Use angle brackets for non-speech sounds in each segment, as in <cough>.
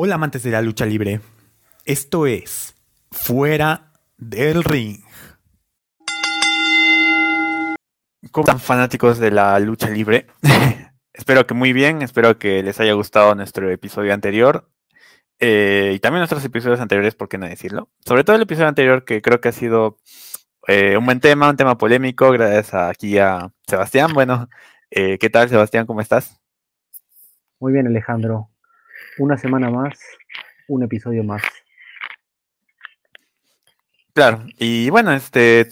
Hola amantes de la lucha libre. Esto es Fuera del Ring. ¿Cómo están fanáticos de la lucha libre? <laughs> espero que muy bien, espero que les haya gustado nuestro episodio anterior eh, y también nuestros episodios anteriores, ¿por qué no decirlo? Sobre todo el episodio anterior que creo que ha sido eh, un buen tema, un tema polémico, gracias aquí a Sebastián. Bueno, eh, ¿qué tal Sebastián? ¿Cómo estás? Muy bien Alejandro, una semana más, un episodio más. Claro, y bueno, este,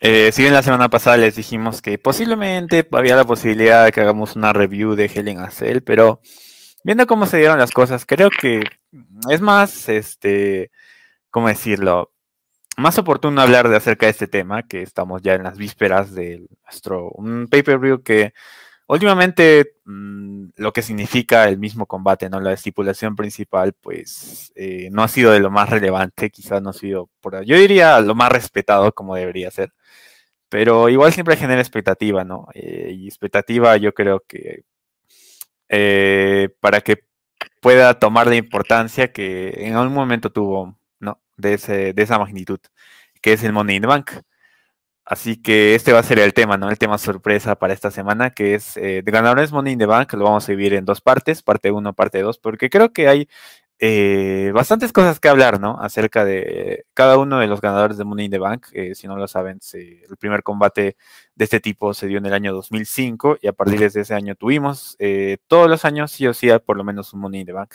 eh, si bien la semana pasada les dijimos que posiblemente había la posibilidad de que hagamos una review de Helen Acel, pero viendo cómo se dieron las cosas, creo que es más, este, ¿cómo decirlo? Más oportuno hablar de acerca de este tema, que estamos ya en las vísperas de nuestro, un pay-per-view que Últimamente, mm, lo que significa el mismo combate, ¿no? La estipulación principal, pues, eh, no ha sido de lo más relevante, quizás no ha sido, por, yo diría, lo más respetado como debería ser, pero igual siempre genera expectativa, ¿no? Eh, y expectativa yo creo que eh, para que pueda tomar la importancia que en algún momento tuvo, ¿no? De, ese, de esa magnitud, que es el Money in the Bank. Así que este va a ser el tema, ¿no? El tema sorpresa para esta semana, que es eh, de ganadores Money in the Bank. Lo vamos a dividir en dos partes, parte 1, parte 2, porque creo que hay eh, bastantes cosas que hablar, ¿no? Acerca de cada uno de los ganadores de Money in the Bank. Eh, si no lo saben, el primer combate de este tipo se dio en el año 2005 y a partir de ese año tuvimos todos los años, sí o sí, por lo menos un Money in the Bank.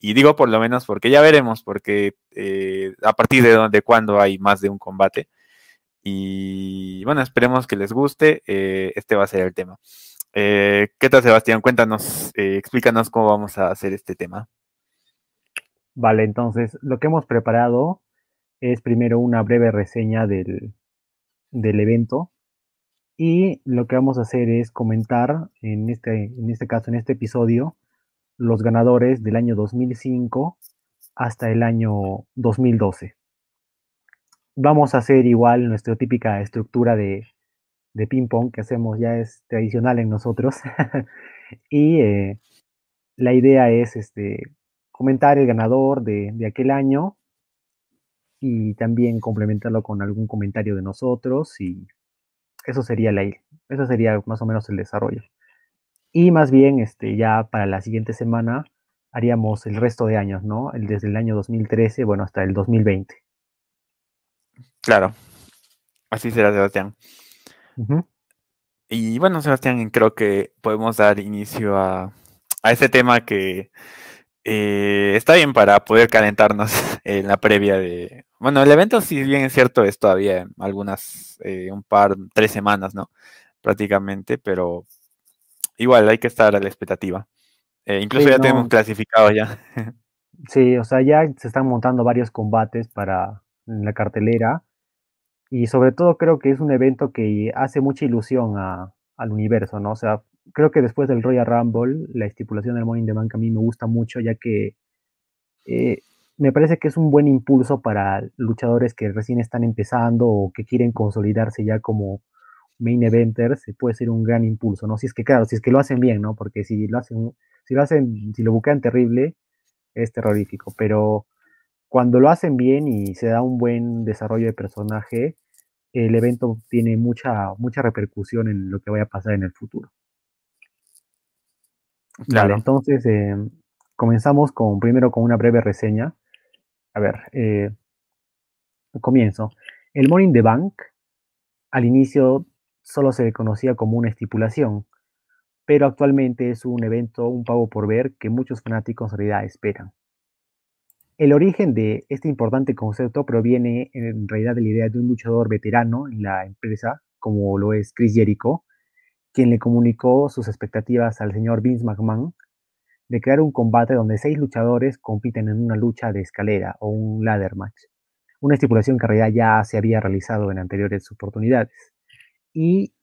Y digo por lo menos porque ya veremos, porque a partir de, de cuándo hay más de un combate. Y bueno, esperemos que les guste. Eh, este va a ser el tema. Eh, ¿Qué tal, Sebastián? Cuéntanos, eh, explícanos cómo vamos a hacer este tema. Vale, entonces lo que hemos preparado es primero una breve reseña del, del evento y lo que vamos a hacer es comentar en este, en este caso, en este episodio, los ganadores del año 2005 hasta el año 2012 vamos a hacer igual nuestra típica estructura de, ping-pong que hacemos, ya es tradicional en nosotros. <laughs> y eh, la idea es este, comentar el ganador de, aquel año y también complementarlo con algún comentario de nosotros y eso sería la eso sería más o menos el desarrollo. Y más bien, este, ya para la siguiente semana haríamos el resto de años, ¿no? El, desde el año 2013, bueno, hasta el 2020. Claro, así será Sebastián. Y bueno, Sebastián, creo que podemos dar inicio a, a este tema que eh, está bien para poder calentarnos <laughs> en la previa de... Bueno, el evento, si bien es cierto, es todavía algunas, eh, un par, tres semanas, ¿no? Prácticamente, pero igual hay que estar a la expectativa. Eh, incluso ya tenemos clasificado ya. <laughs> sí, o sea, ya se están montando varios combates para la cartelera y sobre todo creo que es un evento que hace mucha ilusión al universo, ¿no? O sea, creo que después del Royal Rumble, la estipulación del Morning the Bank a mí me gusta mucho, ya que eh, me parece que es un buen impulso para luchadores que recién están empezando o que quieren consolidarse ya como main eventers, puede ser un gran impulso, ¿no? Si es que, claro, si es que lo hacen bien, ¿no? Porque si lo hacen, si lo hacen, si lo buquean terrible, es terrorífico, pero cuando lo hacen bien y se da un buen desarrollo de personaje, el evento tiene mucha, mucha repercusión en lo que vaya a pasar en el futuro. Claro. entonces em, comenzamos con primero con una breve reseña. A ver, eh, comienzo. El Morning the Bank al inicio solo se conocía como una estipulación, pero actualmente es un evento, un pago por ver que muchos fanáticos en realidad esperan. El origen de este importante concepto proviene en realidad de la idea de un luchador veterano en la empresa, como lo es Chris Jericho, quien le comunicó sus expectativas al señor Vince McMahon de crear un combate donde seis luchadores compiten en una lucha de escalera o un ladder match, una estipulación que en realidad ya se había realizado en anteriores oportunidades. Y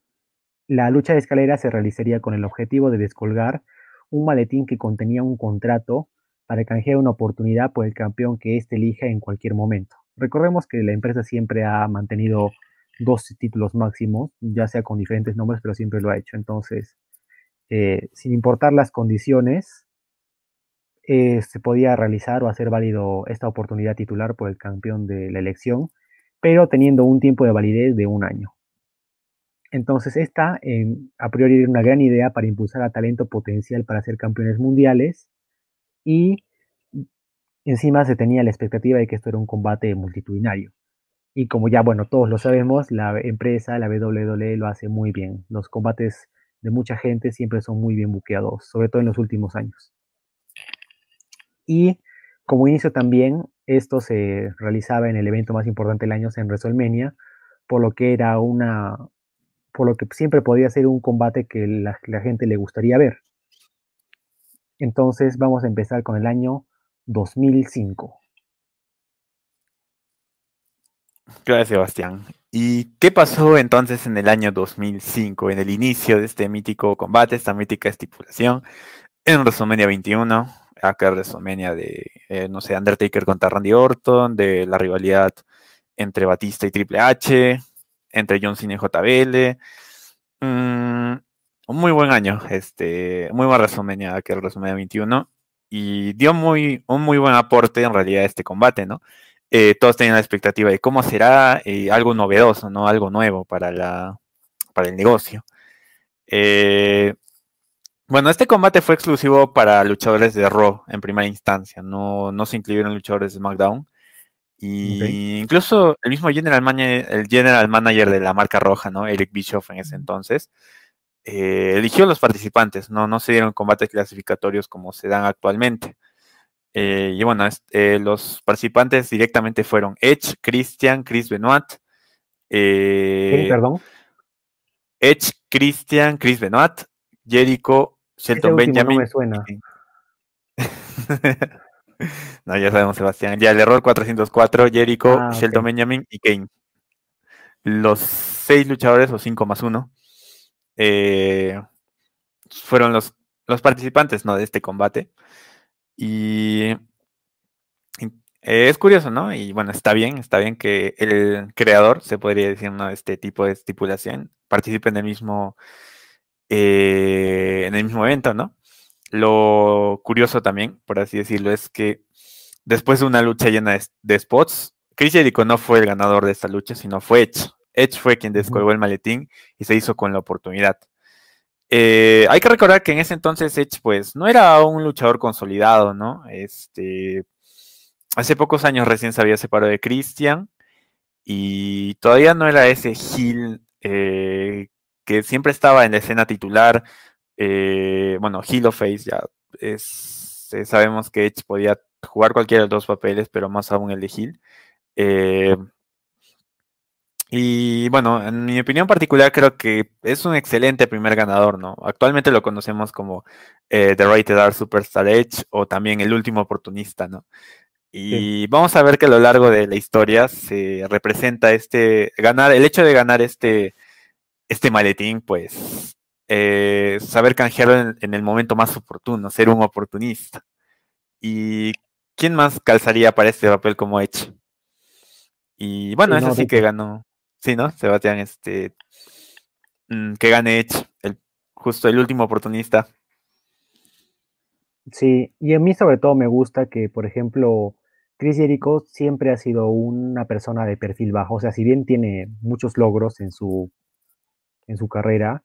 la lucha de escalera se realizaría con el objetivo de descolgar un maletín que contenía un contrato para canjear una oportunidad por el campeón que éste elija en cualquier momento. Recordemos que la empresa siempre ha mantenido dos títulos máximos, ya sea con diferentes nombres, pero siempre lo ha hecho. Entonces, eh, sin importar las condiciones, eh, se podía realizar o hacer válido esta oportunidad titular por el campeón de la elección, pero teniendo un tiempo de validez de un año. Entonces, esta a priori era una gran idea para impulsar a talento potencial para ser campeones mundiales y encima se tenía la expectativa de que esto era un combate multitudinario. Y como ya, bueno, todos lo sabemos, la empresa, la WWE, lo hace muy bien. Los combates de mucha gente siempre son muy bien buqueados, sobre todo en los últimos años. Y como inicio también, esto se realizaba en el evento más importante del año, en WrestleMania, por lo que era una, por lo que siempre podía ser un combate que la, la gente le gustaría ver. Entonces vamos a empezar con el año 2005. Gracias, Sebastián. ¿Y qué pasó entonces en el año 2005, en el inicio de este mítico combate, esta mítica estipulación, en WrestleMania 21, acá WrestleMania de, eh, no sé, Undertaker contra Randy Orton, de la rivalidad entre Batista y Triple H, entre John Cena y JBL. Mm, un muy buen año, este, muy buena WrestleMania, aquel WrestleMania 21, y dio muy, un muy buen aporte en realidad a este combate, ¿no? Eh, todos tenían la expectativa de cómo será eh, algo novedoso, ¿no? Algo nuevo para, la, para el negocio. Eh, bueno, este combate fue exclusivo para luchadores de Raw en primera instancia, no, no se incluyeron luchadores de SmackDown. Y incluso el mismo general manager, el general manager de la marca roja, ¿no? Eric Bischoff en ese entonces, eligió los participantes, ¿no? No se dieron combates clasificatorios como se dan actualmente. Eh, y bueno, eh, los participantes directamente fueron Edge, Christian, Chris Benoit. Eh, perdón? Edge, Christian, Chris Benoit, Jericho, Shelton Benjamin. No me suena. <laughs> no, ya sabemos, Sebastián. Ya el error 404, Jericho, ah, Shelton Benjamin y Kane. Los seis luchadores, o cinco más uno, fueron los, los participantes ¿no? de este combate. Y es curioso, ¿no? Y bueno, está bien, está bien que el creador, se podría decir, ¿no? Este tipo de estipulación, participe en el mismo, eh, en el mismo evento, ¿no? Lo curioso también, por así decirlo, es que después de una lucha llena de, spots, Chris Jericho no fue el ganador de esta lucha, sino fue Edge. Edge fue quien descolgó el maletín y se hizo con la oportunidad. Eh, hay que recordar que en ese entonces Edge, pues, no era un luchador consolidado, ¿no? Este, hace pocos años recién se había separado de Christian y todavía no era ese heel eh, que siempre estaba en la escena titular. Eh, bueno, heel o face, ya es, sabemos que Edge podía jugar cualquiera de los dos papeles, pero más aún el de heel. Y bueno, en mi opinión particular creo que es un excelente primer ganador, ¿no? Actualmente lo conocemos como eh, The Rated R Superstar Edge o también el último oportunista, ¿no? Y vamos a ver que a lo largo de la historia se representa este, ganar, el hecho de ganar este, este maletín, pues, eh, saber canjearlo en, en, el momento más oportuno, ser un oportunista. ¿Y quién más calzaría para este papel como Edge? Y bueno, eso sí que ganó. Sí, ¿no? Sebastián, este. Mm, que gane Edge, el, justo el último oportunista. Sí, y a mí sobre todo me gusta que, por ejemplo, Chris Jericho siempre ha sido una persona de perfil bajo. O sea, si bien tiene muchos logros en su, en su carrera,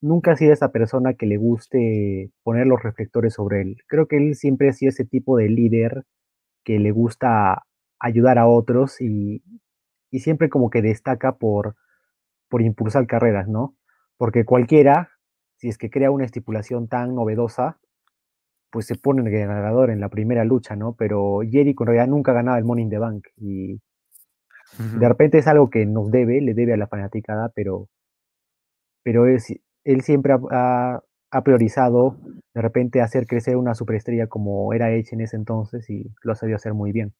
nunca ha sido esa persona que le guste poner los reflectores sobre él. Creo que él siempre ha sido ese tipo de líder que le gusta ayudar a otros y, y siempre como que destaca por, por impulsar carreras, ¿no? Porque cualquiera, si es que crea una estipulación tan novedosa, pues se pone el ganador en la primera lucha, ¿no? Pero Jericho en realidad nunca ganaba el Money in the Bank y de repente es algo que nos debe, le debe a la fanaticada, pero, pero es, él siempre ha, ha, priorizado de repente hacer crecer una superestrella como era Edge en ese entonces y lo ha sabido hacer muy bien.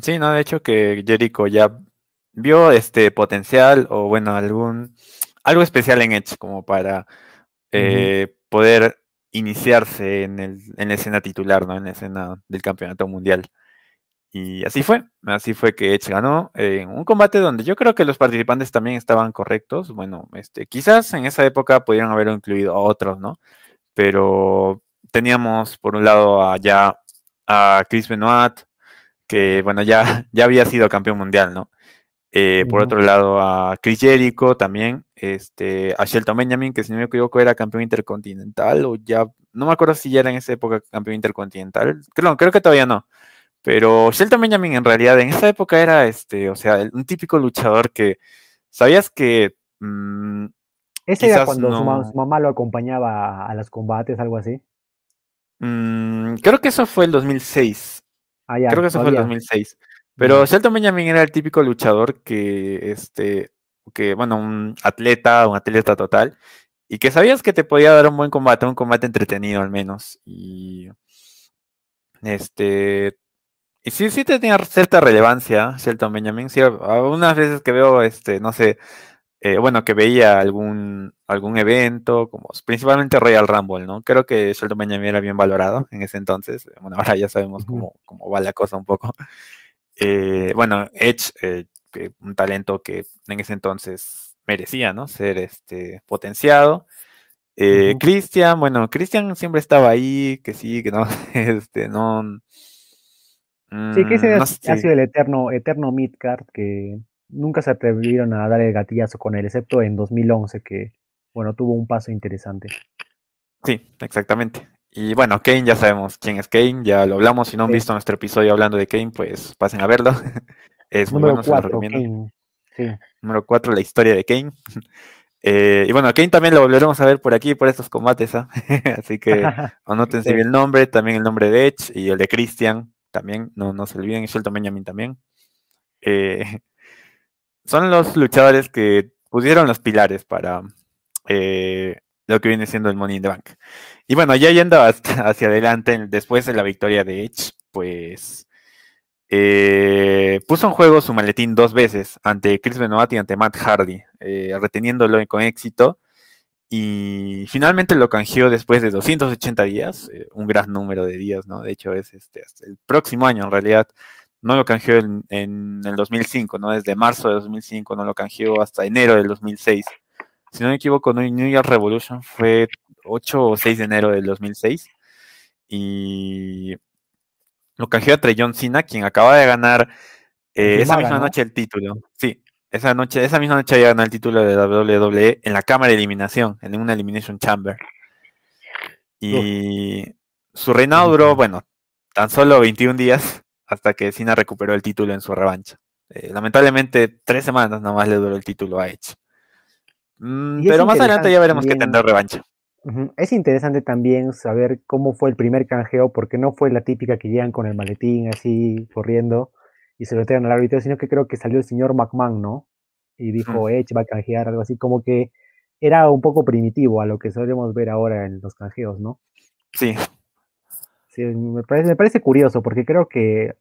Sí, no, de hecho que Jericho ya vio este potencial o bueno, algún algo especial en Edge como para eh, poder iniciarse en, el, en la escena titular, ¿no? En la escena del campeonato mundial. Y así fue, así fue que Edge ganó en un combate donde yo creo que los participantes también estaban correctos. Bueno, este, quizás en esa época pudieran haber incluido a otros, ¿no? Pero teníamos por un lado allá a Chris Benoit, que bueno, ya, ya había sido campeón mundial, ¿no? Eh, por otro lado, a Chris Jericho también, este, a Shelton Benjamin, que si no me equivoco era campeón intercontinental, o ya, no me acuerdo si ya era en esa época campeón intercontinental, creo, creo que todavía no. Pero Shelton Benjamin en realidad en esa época era, este, o sea, un típico luchador que, ¿sabías que... Mm, ¿Ese era cuando su, mamá lo acompañaba a, los combates, algo así? Mm, creo que eso fue el 2006. Ah, creo que eso fue el 2006. Pero Shelton Benjamin era el típico luchador que, este, que, bueno, un atleta, un atleta total, y que sabías que te podía dar un buen combate, un combate entretenido al menos. Y este, y sí, sí tenía cierta relevancia Shelton Benjamin. Sí, algunas veces que veo, este, no sé, eh, bueno, que veía algún, algún evento, como principalmente Royal Rumble, ¿no? Creo que Shelton Benjamin era bien valorado en ese entonces. <laughs> Bueno, ahora ya sabemos cómo, cómo va la cosa un poco. Eh, bueno, Edge, eh, un talento que en ese entonces merecía, ¿no? Ser este, potenciado. Christian, bueno, Christian siempre estaba ahí, que sí, que no, <laughs> este, no. sí, que ese mm, ha sido el eterno, eterno midcard que nunca se atrevieron a dar el gatillazo con él, excepto en 2011, que, bueno, tuvo un paso interesante. Sí, exactamente. Y bueno, Kane ya sabemos quién es Kane, ya lo hablamos. Si no han visto nuestro episodio hablando de Kane, pues pasen a verlo. <laughs> es muy bueno, se lo recomiendo. Número 4, la historia de Kane. <laughs> Eh, y bueno, Kane también lo volveremos a ver por aquí, por estos combates. ¿ah? <laughs> Así que anótense bien el nombre, también el nombre de Edge y el de Christian también. No, no se olviden, y Shelton Benjamin también. Eh, son los luchadores que pusieron los pilares para eh, lo que viene siendo el Money in the Bank. Y bueno, ya yendo <laughs> hacia adelante, después de la victoria de Edge, pues eh, puso en juego su maletín dos veces ante Chris Benoit y ante Matt Hardy, eh, reteniéndolo con éxito. Y finalmente lo canjeó después de 280 días, eh, un gran número de días, ¿no? De hecho, es este, hasta el próximo año en realidad. No lo canjeó en, en, el 2005, ¿no? Desde marzo de 2005, no lo canjeó hasta enero del 2006 si no me equivoco, New York Revolution fue 8 o 6 de enero del 2006. Y lo canjeó a Trey John Cena, quien acaba de ganar eh, esa misma noche el título. Sí, esa noche, esa misma noche había ganado el título de la WWE en la cámara de eliminación, en una Elimination Chamber. Y su reinado duró, bueno, tan solo 21 días hasta que Cena recuperó el título en su revancha. Eh, lamentablemente, tres semanas nomás le duró el título a Edge. Mm, pero más adelante ya veremos que tendrá revancha. Es interesante también saber cómo fue el primer canjeo, porque no fue la típica que llegan con el maletín así corriendo y se lo entregan al árbitro, sino que creo que salió el señor McMahon, ¿no? Y dijo, Edge va a canjear, algo así, como que era un poco primitivo a lo que solemos ver ahora en los canjeos, ¿no? Sí. Me parece, me parece curioso, porque creo que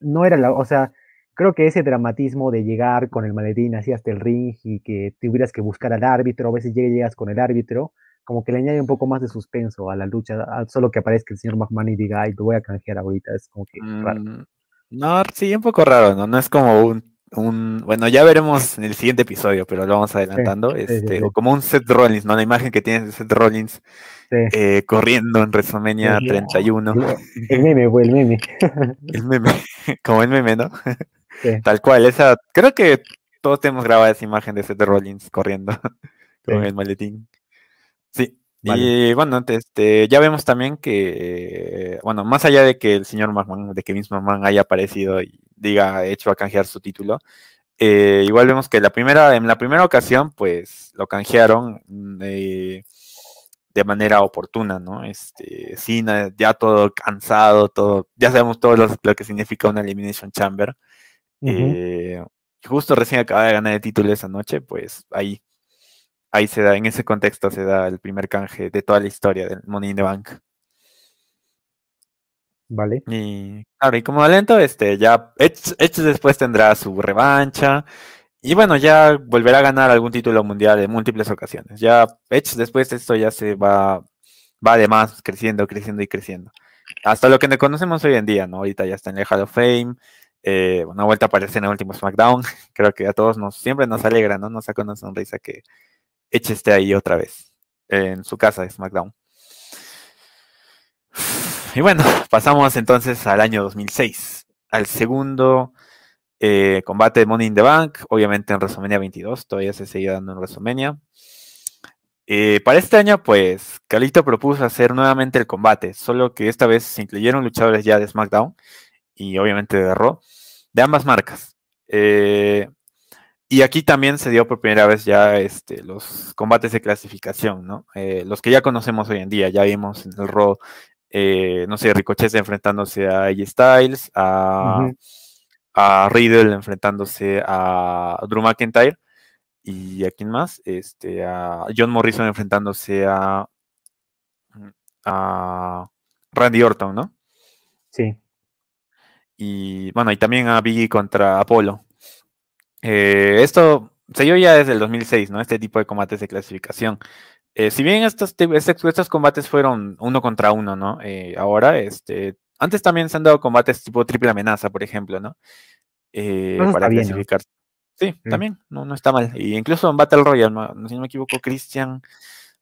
no era la, o sea, creo que ese dramatismo de llegar con el maletín así hasta el ring y que tuvieras que buscar al árbitro, a veces llegas con el árbitro, como que le añade un poco más de suspenso a la lucha, solo que aparezca el señor McMahon y diga, ay, te voy a canjear ahorita, es como que raro. Mm, no, sí, un poco raro, ¿no? No es como un, un, bueno, ya veremos en el siguiente episodio, pero lo vamos adelantando, este, o como un Seth Rollins, ¿no? La imagen que tiene de Seth Rollins eh, corriendo en WrestleMania 31. El meme, fue el meme. <laughs> El meme, <laughs> como el meme, ¿no? <laughs> Tal cual, esa, creo que todos tenemos grabada esa imagen de Seth Rollins corriendo con el maletín. Sí. Y bueno, este, ya vemos también que, bueno, más allá de que el señor McMahon, de que Vince McMahon haya aparecido y diga hecho a canjear su título, eh, igual vemos que la primera, en la primera ocasión, pues lo canjearon mm, eh, de manera oportuna, ¿no? Este, Cena ya todo cansado, todo, ya sabemos todo lo, lo que significa una Elimination Chamber. Eh, justo recién acaba de ganar el título esa noche, pues ahí, ahí se da, en ese contexto se da el primer canje de toda la historia del Money in the Bank. Vale. Y claro, y como alento, este, ya Edge, después tendrá su revancha. Y bueno, ya volverá a ganar algún título mundial en múltiples ocasiones. Ya Edge después de esto ya se va, va además creciendo, creciendo y creciendo. Hasta lo que conocemos hoy en día, ¿no? Ahorita ya está en el Hall of Fame, eh, una vuelta a aparecer en el último SmackDown. <laughs> Creo que a todos nos siempre nos alegra, ¿no? Nos saca una sonrisa que Edge esté ahí otra vez, en su casa de SmackDown. Y bueno, pasamos entonces al año 2006, al segundo eh, combate de Money in the Bank, obviamente en WrestleMania 22, todavía se seguía dando en WrestleMania. Eh, para este año, pues, Calito propuso hacer nuevamente el combate, solo que esta vez se incluyeron luchadores ya de SmackDown y obviamente de Raw, de ambas marcas. Eh, y aquí también se dio por primera vez ya este, los combates de clasificación, ¿no? los que ya conocemos hoy en día, ya vimos en el Raw, no sé, Ricochet enfrentándose a AJ Styles, a a Riddle enfrentándose a Drew McIntyre y a quién más, este, a John Morrison enfrentándose a, a Randy Orton, ¿no? Sí. Y bueno, y también a Biggie contra Apolo. Eh, esto se dio ya desde el 2006, ¿no? Este tipo de combates de clasificación. Eh, si bien estos, estos, combates fueron uno contra uno, ¿no? Eh, ahora, este, antes también se han dado combates tipo triple amenaza, por ejemplo, ¿no? Eh, para clasificar. Sí, también, no, no está mal. Y incluso en Battle Royale, si no me equivoco, Christian,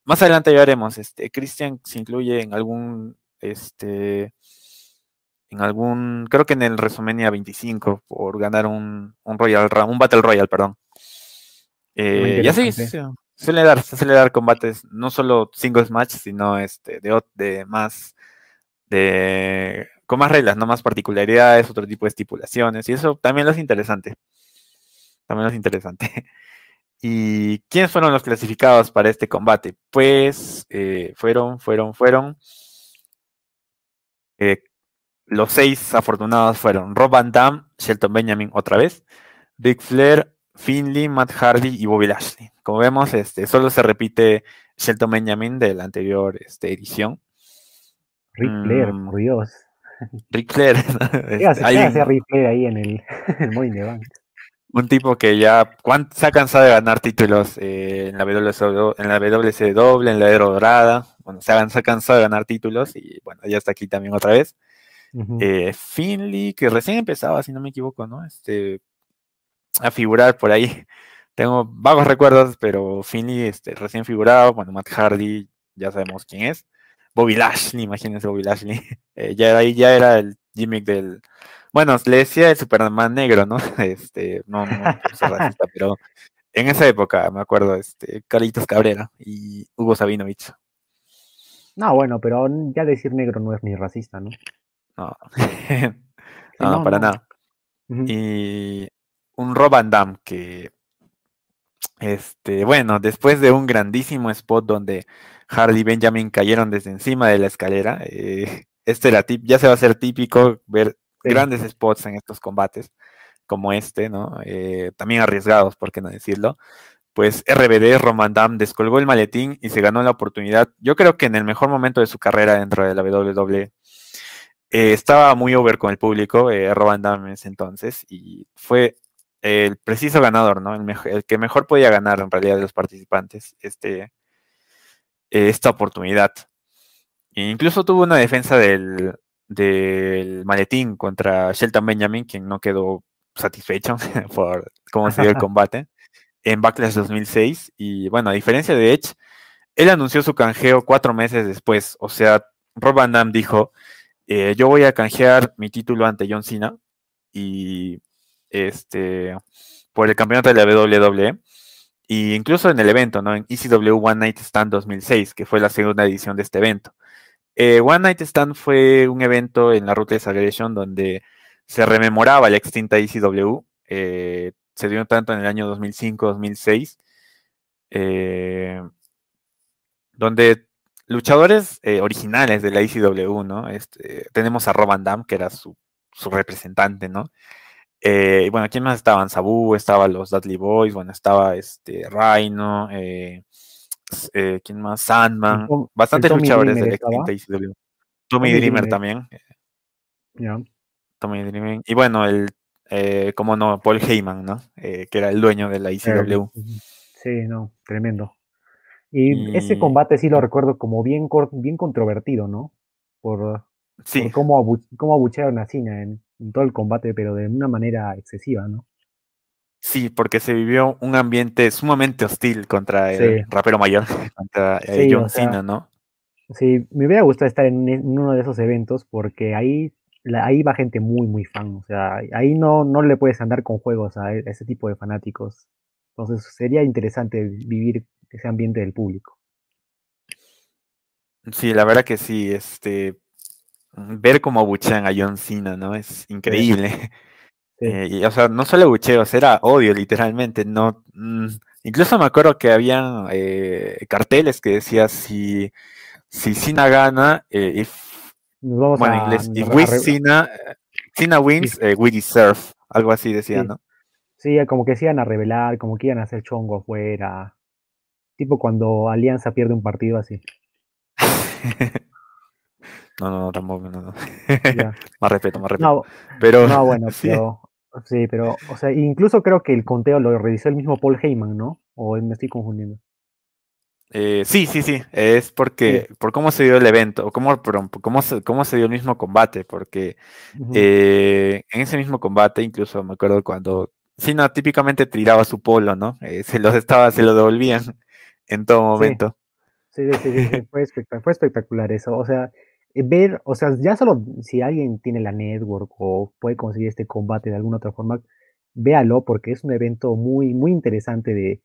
más adelante ya veremos, este, Christian se incluye en algún, este, en algún, creo que en el WrestleMania 25 por ganar un, un Royal, un Battle Royale, perdón. Eh, y así, suele dar, suele dar combates, no solo singles match, sino este, de, de más de con más reglas, no más particularidades, otro tipo de estipulaciones, y eso también lo es interesante. También lo es interesante. <laughs> ¿Y quiénes fueron los clasificados para este combate? Pues eh, fueron, fueron, fueron. Eh, los seis afortunados fueron Rob Van Damme, Shelton Benjamin otra vez, Big Flair, Finley, Matt Hardy y Bobby Lashley. Como vemos, este, solo se repite Shelton Benjamin de la anterior este, edición. Rick Flair, mm. por Dios. Rick Flair. <laughs> ¿Qué hace, Rick Flair ahí en el, <laughs> el Un tipo que ya se ha cansado de ganar títulos eh, en, la WCW, en la WCW, en la Era Dorada. Bueno, se ha, cansado de ganar títulos y bueno, ya está aquí también otra vez. Eh, Finley, que recién empezaba, si no me equivoco, ¿no? Este, a figurar por ahí. Tengo vagos recuerdos, pero Finley este, recién figurado. Bueno, Matt Hardy, ya sabemos quién es. Bobby Lashley, imagínense Bobby Lashley. <laughs> Eh, ya ahí ya era el gimmick del. Bueno, le decía el Superman negro, ¿no? <laughs> Este, no, no, racista, <laughs> pero en esa época, me acuerdo, este, Carlitos Cabrera y Hugo Sabinovich. No, bueno, pero ya decir negro no es ni racista, ¿no? No, no, para nada. Y un Rob Van Damme que, este, bueno, después de un grandísimo spot donde Hardy y Benjamin cayeron desde encima de la escalera. Eh, este era tip, ya se va a hacer típico ver grandes spots en estos combates, como este, ¿no? Eh, también arriesgados, por qué no decirlo. Pues RBD, Roman Dam, descolgó el maletín y se ganó la oportunidad. Yo creo que en el mejor momento de su carrera dentro de la WWE. Eh, estaba muy over con el público, eh, Roman Dam en ese entonces, y fue el preciso ganador, ¿no? El, el, que mejor podía ganar en realidad de los participantes. Este, esta oportunidad. E incluso tuvo una defensa del, del maletín contra Shelton Benjamin, quien no quedó satisfecho <laughs> por cómo se dio el <laughs> combate en Backlash 2006. Y bueno, a diferencia de Edge, él anunció su canjeo cuatro meses después. O sea, Rob Van Damme dijo, eh, yo voy a canjear mi título ante John Cena y este por el campeonato de la WWE. Y incluso en el evento, ¿no? En ECW One Night Stand 2006, que fue la segunda edición de este evento. Eh, One Night Stand fue un evento en la ruta de Sagration donde se rememoraba la extinta ECW. Eh, se dio tanto en el año 2005-2006, eh, donde luchadores originales de la ECW, ¿no? Este, tenemos a Rob Van que era su, su representante, ¿no? Eh, bueno, ¿quién más estaban? Sabu, estaban los Dudley Boys, bueno, estaba este Rhino, eh, eh, ¿quién más? Sandman, bastantes luchadores del ICW. Tommy, Dreamer, también. Tommy Dreamer. Y bueno, el, como no, Paul Heyman, ¿no? que era el dueño de la ICW. Sí, no, tremendo. Y, ese combate sí lo recuerdo como bien, bien controvertido, ¿no? Por, sí. cómo, cómo abuchearon a Cena en, en todo el combate, pero de una manera excesiva, ¿no? Sí, porque se vivió un ambiente sumamente hostil contra el rapero mayor, <laughs> contra eh, John Cena, ¿no? Sí, me hubiera gustado estar en, uno de esos eventos porque ahí, ahí va gente muy, muy fan. O sea, ahí no, no le puedes andar con juegos a, ese tipo de fanáticos. Entonces sería interesante vivir ese ambiente del público. Sí, la verdad que sí, este, ver cómo abuchean a John Cena, ¿no? Es increíble. <laughs> <laughs> Eh, y, o sea, no solo bucheos, era odio, literalmente. No, mm, incluso me acuerdo que había eh, carteles que decía si, si Cena gana, eh, if, bueno, en inglés, if we Cena, Cena wins, we deserve, algo así decía, ¿no? Sí, como que se iban a revelar, como que iban a hacer chongo afuera. Tipo cuando Alianza pierde un partido así. <laughs> No, no, tampoco, no, no. <laughs> más respeto, más respeto. No, pero, no, bueno, <laughs> sí. pero, sí, pero, o sea, incluso creo que el conteo lo realizó el mismo Paul Heyman, ¿no? O me estoy confundiendo. Eh, sí, sí, sí, es porque, por cómo se dio el evento, o cómo, cómo, se, cómo se dio el mismo combate, porque eh, en ese mismo combate, incluso me acuerdo cuando Cena típicamente tiraba su polo, ¿no? Eh, <laughs> se los estaba, se lo devolvían en todo momento. Sí, sí, sí, sí fue, fue espectacular eso, o sea, ver, o sea, ya solo si alguien tiene la network o puede conseguir este combate de alguna otra forma, véalo porque es un evento muy, muy interesante de,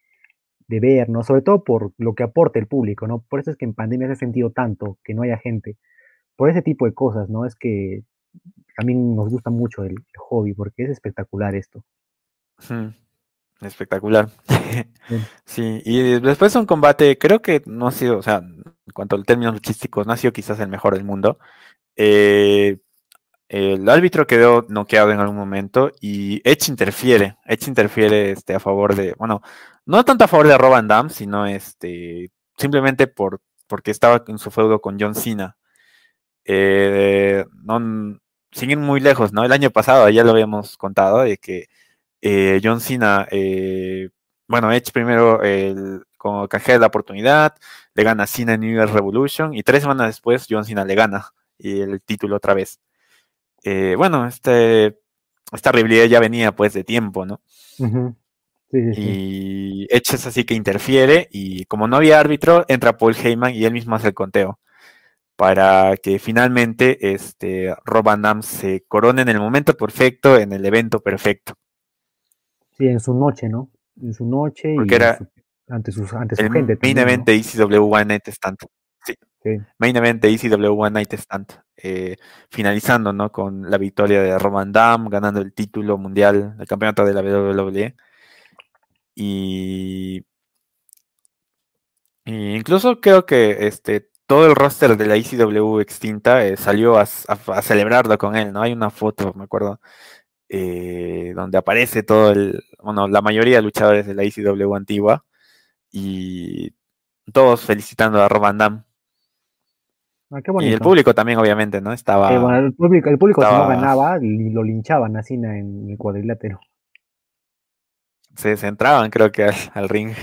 ver, ¿no? Sobre todo por lo que aporta el público, ¿no? Por eso es que en pandemia se ha sentido tanto que no haya gente. Por ese tipo de cosas, ¿no? Es que también nos gusta mucho el, hobby porque es espectacular esto. Espectacular. <laughs> sí, y después un combate, creo que no ha sido, o sea, en cuanto a términos luchísticos, no ha sido quizás el mejor del mundo. Eh, el árbitro quedó noqueado en algún momento y Edge interfiere. Edge interfiere este, a favor de, bueno, no tanto a favor de Rob Van sino este, simplemente por, porque estaba en su feudo con John Cena. Eh, no, siguen muy lejos, ¿no? El año pasado ya lo habíamos contado de que eh, John Cena, eh, bueno, Edge primero el, como de la oportunidad, le gana Cena en New Year's Revolution y tres semanas después John Cena le gana y el título otra vez. Eh, bueno, este, esta rivalidad ya venía pues de tiempo, ¿no? Y Edge es así que interfiere y como no había árbitro, entra Paul Heyman y él mismo hace el conteo para que finalmente este, Rob Van se corone en el momento perfecto, en el evento perfecto. Sí, en su noche, ¿no? En su noche Porque y era ante, sus, ante su gente. Main event de ECW One Night Stand. Sí. Main event de ECW One Night Stand. Eh, finalizando, ¿no? Con la victoria de Roman Dam, ganando el título mundial, el campeonato de la WWE. Y, incluso creo que este todo el roster de la ECW extinta eh, salió a, celebrarlo con él, ¿no? Hay una foto, me acuerdo, eh, donde aparece todo el, bueno, la mayoría de luchadores de la ICW antigua y todos felicitando a Rob Dam. Ah, y el público también, obviamente, ¿no? Estaba. Eh, el público, el público si no ganaba, lo linchaban así en el cuadrilátero. Se, entraban, creo que, al, ring.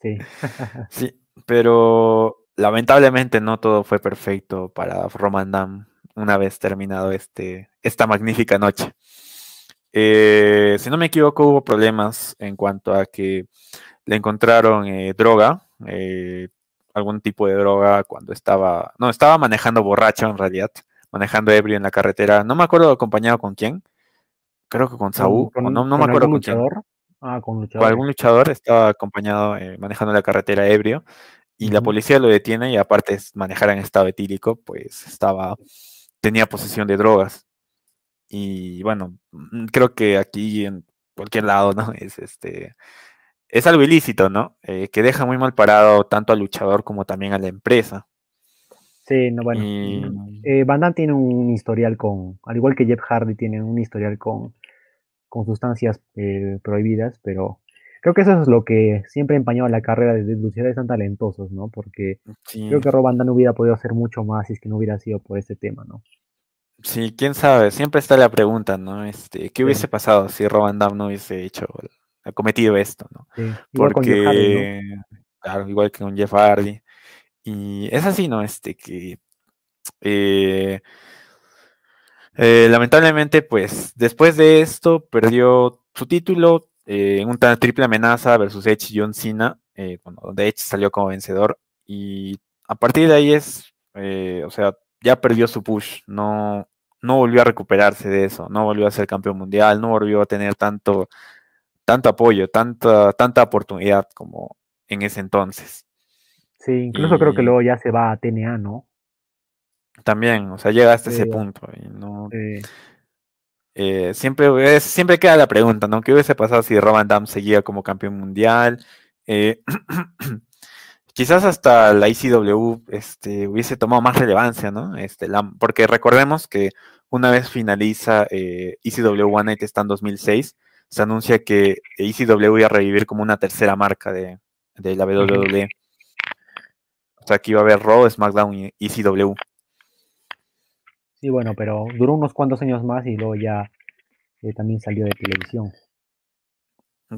Sí. <laughs> sí, pero lamentablemente no todo fue perfecto para Roman Dam una vez terminado este, esta magnífica noche. Eh, si no me equivoco, hubo problemas en cuanto a que le encontraron eh, droga, eh, algún tipo de droga cuando estaba, no, estaba manejando borracho en realidad, manejando ebrio en la carretera. No me acuerdo acompañado con quién, creo que con Saúl, no, me acuerdo con quién. Ah, con, luchador. con algún luchador estaba acompañado manejando la carretera ebrio y la policía lo detiene y aparte de manejar en estado etílico, pues estaba tenía posesión de drogas. Y bueno, mm, creo que aquí en cualquier lado, ¿no? <laughs> Es este es algo ilícito, ¿no? Eh, que deja muy mal parado tanto al luchador como también a la empresa. Sí, no, bueno. Eh, Van Damme tiene un historial con, al igual que Jeff Hardy tiene un historial con, con sustancias eh, prohibidas, pero creo que eso es lo que siempre ha empañado la carrera de luchadores tan talentosos, ¿no? Porque creo que Rob Van Damme hubiera podido hacer mucho más si es que no hubiera sido por este tema, ¿no? Sí, quién sabe, siempre está la pregunta, ¿no? Este, ¿qué hubiese pasado si Rob Van Damme no hubiese hecho, cometido esto, ¿no? Porque, claro, igual que con Jeff Hardy. Y es así, ¿no? Este, que eh, eh, lamentablemente, pues, después de esto, perdió su título eh, en una triple amenaza versus Edge y John Cena, bueno, donde Edge salió como vencedor. Y a partir de ahí es, eh, o sea, ya perdió su push, no, no volvió a recuperarse de eso, no volvió a ser campeón mundial, no volvió a tener tanto, tanto apoyo, tanta, tanta oportunidad como en ese entonces. Sí, incluso creo que luego ya se va a TNA, ¿no? También, o sea, llega hasta ese punto. Y no, eh, siempre, siempre queda la pregunta, ¿no? ¿Qué hubiese pasado si Roman Dam seguía como campeón mundial? Eh, <clears throat> quizás hasta la ICW este, hubiese tomado más relevancia, ¿no? Este, porque recordemos que una vez finaliza eh, ECW One Night está en 2006, se anuncia que ECW iba a revivir como una tercera marca de, la WWE. O sea, que iba a haber Raw, SmackDown y ECW. Sí, bueno, pero duró unos cuantos años más y luego ya eh, también salió de televisión.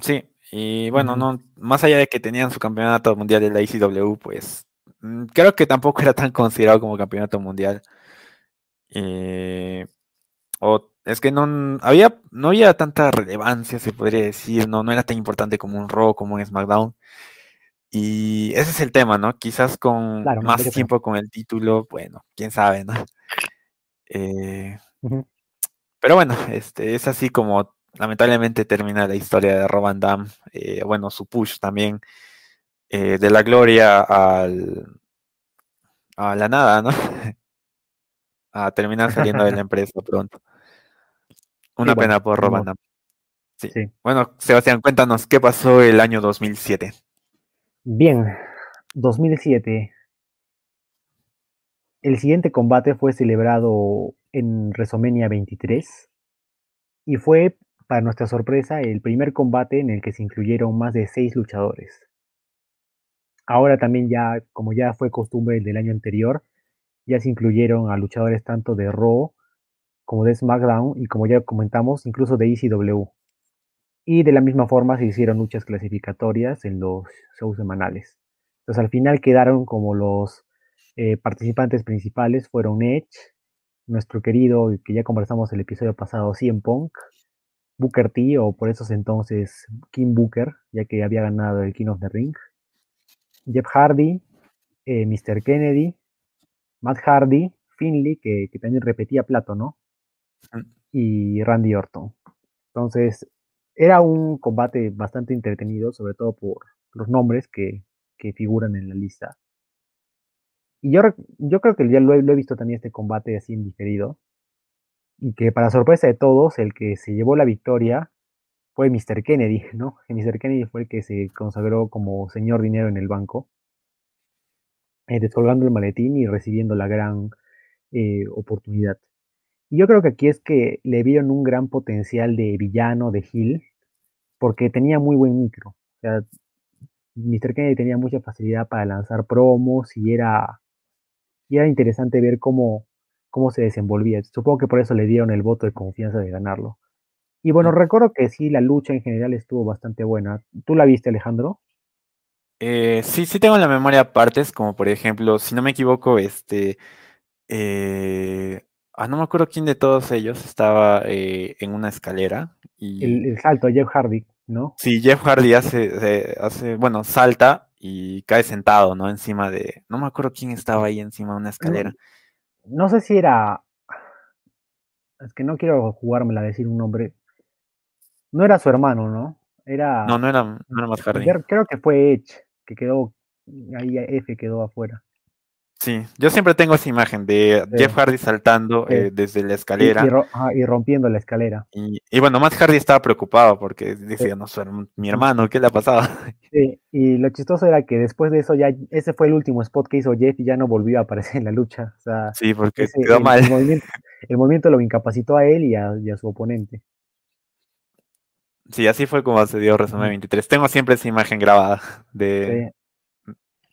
Sí, y bueno, no, más allá de que tenían su campeonato mundial de la ICW, pues mm, creo que tampoco era tan considerado como campeonato mundial. Eh, o es que no había, no había tanta relevancia, se podría decir, no, no era tan importante como un Raw, como un SmackDown. Y ese es el tema, ¿no? Quizás con más tiempo con el título, bueno, quién sabe, ¿no? Eh, pero bueno, este, es así como lamentablemente termina la historia de Roban Dam, eh, bueno, su push también, eh, de la gloria al, a la nada, ¿no? <laughs> a terminar saliendo de la <laughs> empresa pronto. Una pena por. Sí. Bueno, Sebastián, cuéntanos, ¿qué pasó el año 2007? Bien, 2007. El siguiente combate fue celebrado en WrestleMania 23 y fue para nuestra sorpresa, el primer combate en el que se incluyeron más de seis luchadores. Ahora también ya, como ya fue costumbre del año anterior, ya se incluyeron a luchadores tanto de Raw como de SmackDown y como ya comentamos, incluso de ECW. Y de la misma forma se hicieron luchas clasificatorias en los shows semanales. Entonces al final quedaron como los eh, participantes principales fueron Edge, nuestro querido, que ya conversamos el episodio pasado, CM Punk, Booker T, o por esos entonces Kim Booker, ya que había ganado el King of the Ring, Jeff Hardy, eh, Mr. Kennedy, Matt Hardy, Finley, que, también repetía plato, ¿no? Y Randy Orton. Entonces, era un combate bastante entretenido, sobre todo por los nombres que, figuran en la lista. Y yo, yo creo que ya lo he, lo he visto también este combate así en diferido y que para sorpresa de todos, el que se llevó la victoria fue Mr. Kennedy, <laughs> ¿no? Mr. Kennedy fue el que se consagró como señor dinero en el banco, eh, descolgando el maletín y recibiendo la gran eh, oportunidad. Y yo creo que aquí es que le vieron un gran potencial de villano, de Hill, porque tenía muy buen micro. O sea, Mr. Kennedy tenía mucha facilidad para lanzar promos y era, y era interesante ver cómo cómo se desenvolvía. Supongo que por eso le dieron el voto de confianza de ganarlo. Y bueno, recuerdo que sí, la lucha en general estuvo bastante buena. ¿Tú la viste, Alejandro? Eh, sí, sí tengo en la memoria partes, como por ejemplo, si no me equivoco, este... Eh, ah, no me acuerdo quién de todos ellos estaba eh, en una escalera. Y... El, salto, Jeff Hardy, ¿no? Sí, Jeff Hardy hace, hace, bueno, salta y cae sentado, ¿no? Encima de... No me acuerdo quién estaba ahí encima de una escalera no sé si era. Es que no quiero jugármela a decir un nombre. No era su hermano, ¿no? Era. No, no era, no era más Creo que fue Edge, que quedó. Ahí F quedó afuera. Sí, yo siempre tengo esa imagen de Jeff Hardy saltando eh, desde la escalera. Y, rompiendo la escalera. Y, bueno, Matt Hardy estaba preocupado porque decía, no, mi hermano, ¿qué le ha pasado? <laughs> Sí, y lo chistoso era que después de eso ya, ese fue el último spot que hizo Jeff y ya no volvió a aparecer en la lucha. O sea, sí, porque quedó mal. <laughs> El movimiento, lo incapacitó a él y a, su oponente. Sí, así fue como se dio Resumen 23. Tengo siempre esa imagen grabada de,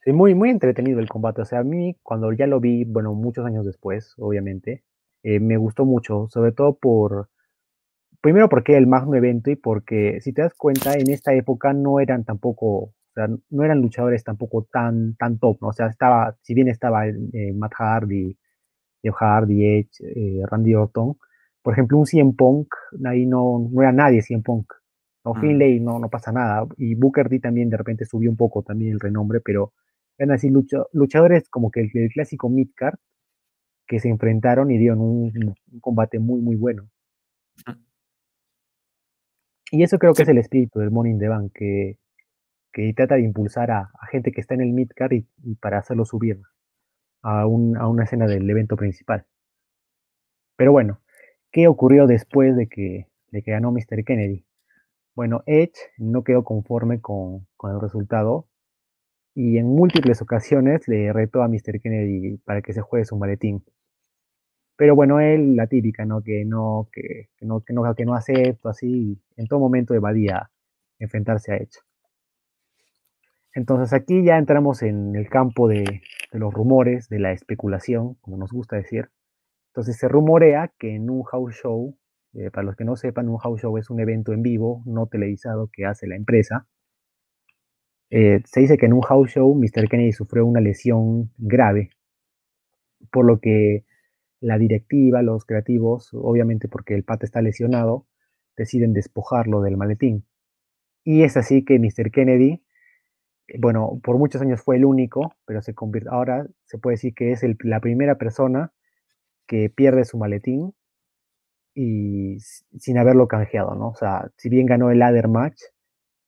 Sí, muy, muy entretenido el combate. O sea, a mí cuando ya lo vi, bueno, muchos años después, obviamente, eh, me gustó mucho, sobre todo por, primero porque era el magno evento y porque, si te das cuenta, en esta época no eran tampoco, o sea, no eran luchadores tampoco tan, tan top, ¿no? O sea, estaba, si bien estaba eh, Matt Hardy, Jeff Hardy, Edge, eh, Randy Orton, por ejemplo, un CM Punk, ahí no, no era nadie CM Punk. O mm. Finlay no, no pasa nada. Y Booker T también de repente subió un poco también el renombre, pero eran así luchadores como que el, clásico midcard que se enfrentaron y dieron un, combate muy, muy bueno. Y eso creo que es el espíritu del Morning the Bank, que, que trata de impulsar a, gente que está en el midcard y, y para hacerlo subir a, un, a una escena del evento principal. Pero bueno, ¿qué ocurrió después de que, de que ganó Mr. Kennedy? Bueno, Edge no quedó conforme con, con el resultado y en múltiples ocasiones le retó a Mr. Kennedy para que se juegue su maletín. Pero bueno, él, la típica, ¿no? Que no, que, no, que no, que no acepto, así, en todo momento evadía enfrentarse a Edge. Entonces aquí ya entramos en el campo de, de los rumores, de la especulación, como nos gusta decir. Entonces se rumorea que en un house show, eh, para los que no sepan, un house show es un evento en vivo, no televisado, que hace la empresa. Eh, se dice que en un house show Mr. Kennedy sufrió una lesión grave, por lo que la directiva, los creativos, obviamente porque el pata está lesionado, deciden despojarlo del maletín. Y es así que Mr. Kennedy bueno, por muchos años fue el único, pero se ahora se puede decir que es la primera persona que pierde su maletín y sin haberlo canjeado, ¿no? O sea, si bien ganó el ladder match,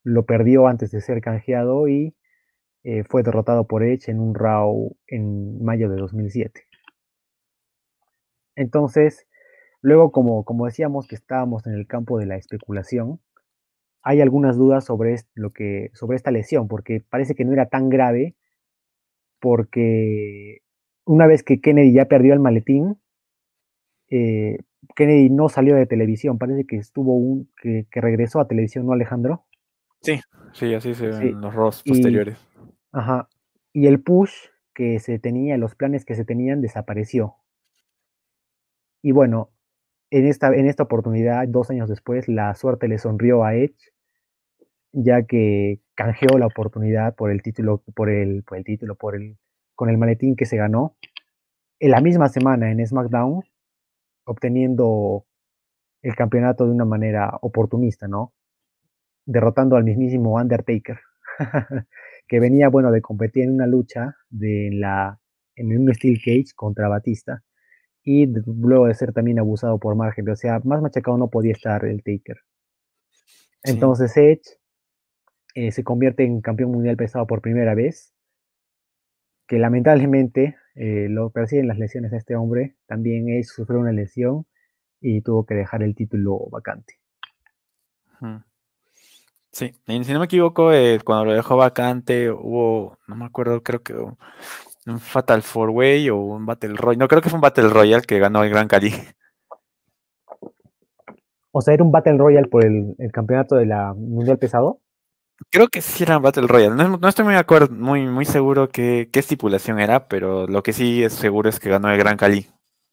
lo perdió antes de ser canjeado y eh, fue derrotado por Edge en un Raw en mayo de 2007. Entonces, luego, como, como decíamos que estábamos en el campo de la especulación, hay algunas dudas sobre, lo que, sobre esta lesión, porque parece que no era tan grave, porque una vez que Kennedy ya perdió el maletín, eh, Kennedy no salió de televisión, parece que estuvo un, que, regresó a televisión, ¿no, Alejandro? Sí, sí, así se ven los ROS posteriores. ajá. Y el push que se tenía, los planes que se tenían, desapareció. Y bueno, en esta, en esta oportunidad, dos años después, la suerte le sonrió a Edge ya que canjeó la oportunidad por el título, por el, por el título, por el, con el maletín que se ganó en la misma semana en SmackDown, obteniendo el campeonato de una manera oportunista, ¿no? Derrotando al mismísimo Undertaker, <laughs> que venía, bueno, de competir en una lucha de la, en un Steel Cage contra Batista, y luego de ser también abusado por Margen, o sea, más machacado no podía estar el Taker. Entonces Edge eh, se convierte en campeón mundial pesado por primera vez, que lamentablemente eh, lo persiguen las lesiones a este hombre, también él sufrió una lesión y tuvo que dejar el título vacante. Sí, si no me equivoco, eh, cuando lo dejó vacante hubo, no me acuerdo, creo que un Fatal Four Way o un Battle Royale, no creo que fue un Battle Royale que ganó el Gran Cali. O sea, era un Battle Royale por el, el campeonato de la Mundial Pesado. Creo que sí era Battle Royale. No, estoy muy acuerdo, muy, muy seguro qué, qué estipulación era, pero lo que sí es seguro es que ganó el Gran Cali.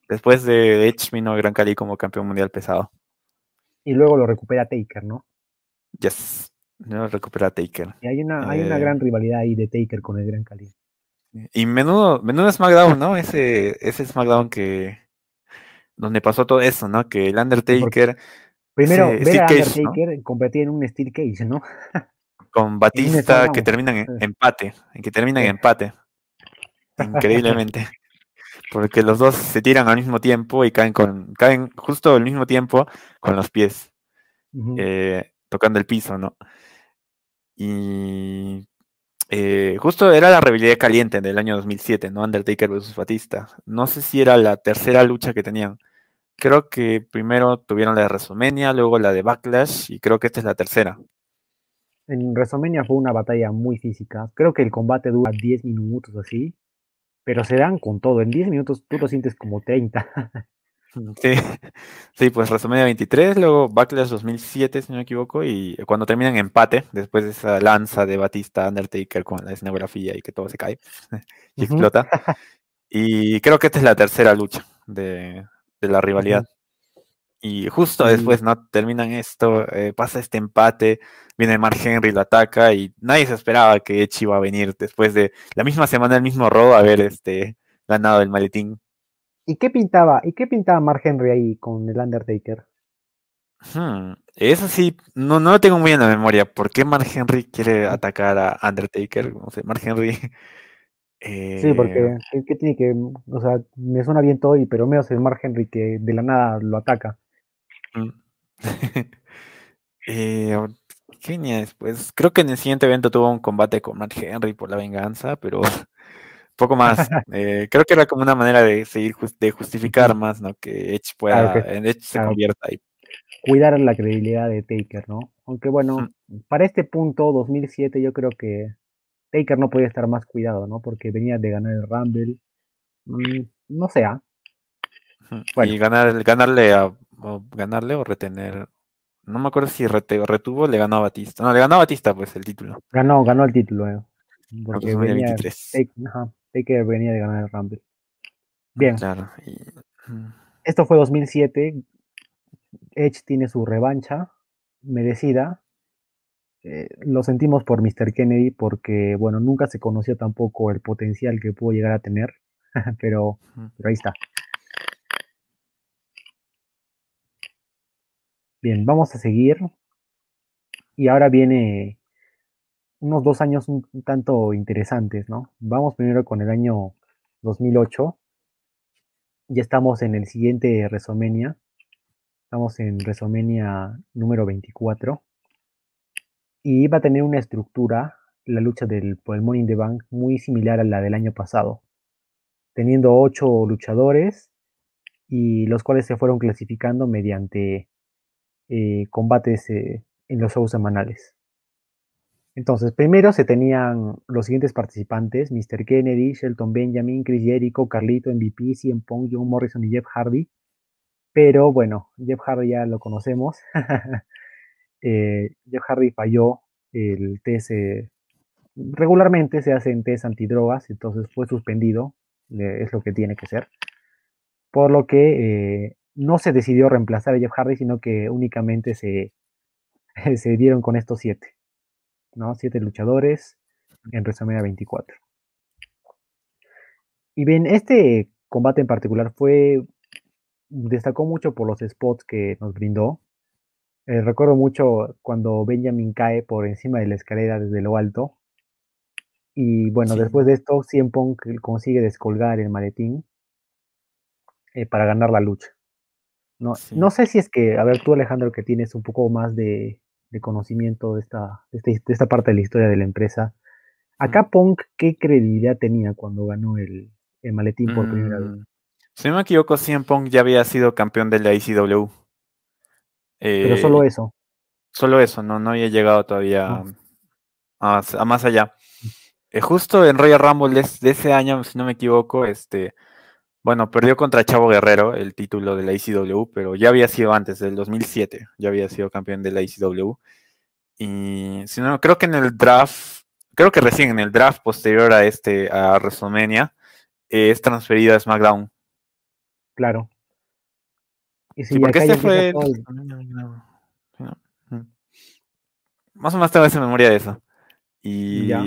Después de Edge vino el Gran Cali como campeón mundial pesado. Y luego lo recupera Taker, ¿no? Yes, lo recupera Taker. Y hay una, hay una gran eh, rivalidad ahí de Taker con el Gran Cali. Y menudo, menudo SmackDown, ¿no? Ese, ese SmackDown que donde pasó todo eso, ¿no? Que el Undertaker. Primero, ver a Undertaker competir en un Steel Cage, ¿no? con <laughs> Batista que terminan en empate, en que terminan en empate. Increíblemente. <laughs> Porque los dos se tiran al mismo tiempo y caen con caen justo al mismo tiempo con los pies eh, tocando el piso, ¿no? Y eh, justo era la rivalidad caliente del año 2007, ¿no? Undertaker versus Batista. No sé si era la tercera lucha que tenían. Creo que primero tuvieron la de WrestleMania, luego la de Backlash y creo que esta es la tercera. En WrestleMania fue una batalla muy física. Creo que el combate dura 10 minutos así, pero se dan con todo. En 10 minutos tú lo sientes como 30. <laughs> Sí, <laughs> sí, pues WrestleMania 23, luego Backlash 2007, si no me equivoco, y cuando terminan empate, después de esa lanza de Batista Undertaker con la escenografía y que todo se cae <laughs> y explota. Y creo que esta es la tercera lucha de, la rivalidad. Y justo después, ¿no? Terminan esto, eh, pasa este empate, viene Mark Henry, lo ataca y nadie se esperaba que Edge iba a venir después de la misma semana, el mismo robo, haber este, ganado el maletín. ¿Y qué pintaba? ¿Y qué pintaba Mark Henry ahí con el Undertaker? Hmm, eso sí, no, no lo tengo muy en la memoria. ¿Por qué Mark Henry quiere atacar a Undertaker? No sé, Mark Henry <laughs> sí, porque Eh, ¿qué, tiene que, o sea, me suena bien todo, y, pero menos el Mark Henry que de la nada lo ataca. mm. <laughs> Eh, ¿qué venía después? Creo que en el siguiente evento tuvo un combate con Matt Henry por la venganza, pero <laughs> poco más. <laughs> Eh, creo que era como una manera de seguir de justificar más, ¿no? Que Edge Claro pueda, que en Edge se claro. convierta ahí. cuidar la credibilidad de Taker, ¿no? Aunque bueno, Mm, para este punto, 2007, yo creo que Taker no podía estar más cuidado, ¿no? Porque venía de ganar el Rumble. Mm, no sé, ¿ah? Bueno. Y ganar, ganarle a o ganarle o retener. No me acuerdo si rete- retuvo o le ganó a Batista. No, le ganó a Batista, pues, el título. ganó, ganó el título, ¿eh? Porque WrestleMania venía, 23. Taker, ajá, Taker venía de ganar el Rumble. Bien, Claro. y, mm, esto fue 2007. Edge tiene su revancha merecida. Eh, lo sentimos por Mr. Kennedy porque, bueno, nunca se conoció tampoco el potencial que pudo llegar a tener, <laughs> pero, pero ahí está. Bien, vamos a seguir. Y ahora viene unos dos años un tanto interesantes, ¿no? Vamos primero con el año 2008. Ya estamos en el siguiente WrestleMania. Estamos en WrestleMania número 24. Y va a tener una estructura, la lucha del, por el the Bank, muy similar a la del año pasado. Teniendo ocho luchadores y los cuales se fueron clasificando mediante eh, combates eh, en los shows semanales. Entonces, primero se tenían los siguientes participantes: Mr. Kennedy, Shelton Benjamin, Chris Jericho, Carlito, MVP, CM Punk, John Morrison y Jeff Hardy. Pero bueno, Jeff Hardy ya lo conocemos. <laughs> Eh, Jeff Hardy falló el test. eh, regularmente se hacen test antidrogas, entonces fue suspendido, es lo que tiene que ser. Por lo que eh, no se decidió reemplazar a Jeff Hardy, sino que únicamente se, <laughs> se dieron con estos siete. ¿No? Siete luchadores en WrestleMania 24. Y bien, este combate en particular fue. destacó mucho por los spots que nos brindó. Eh, recuerdo mucho cuando Benjamin cae por encima de la escalera desde lo alto. Y bueno, Sí. después de esto, CM Punk consigue descolgar el maletín eh, para ganar la lucha. No, Sí. no sé si es que, a ver, tú Alejandro, que tienes un poco más de, de conocimiento de esta, de, este- de esta parte de la historia de la empresa. Acá Punk, ¿qué credibilidad tenía cuando ganó el, el maletín por primera vez? Mm, Si no me equivoco, CM Punk ya había sido campeón de la ICW. Pero Eh, solo y eso. solo eso, no, no había llegado todavía No. a, a más allá. Eh, justo en Royal Rumble de, de ese año, si no me equivoco, este, bueno, perdió contra Chavo Guerrero el título de la ICW, pero ya había sido antes, del 2007, ya había sido campeón de la ICW. Y si no, creo que en el draft, creo que recién en el draft posterior a este, a WrestleMania, eh, es transferido a SmackDown. Claro. Y Sí, si porque acá ya este fue. el- Sí. Mm. Más o menos tengo esa memoria de eso. Ya.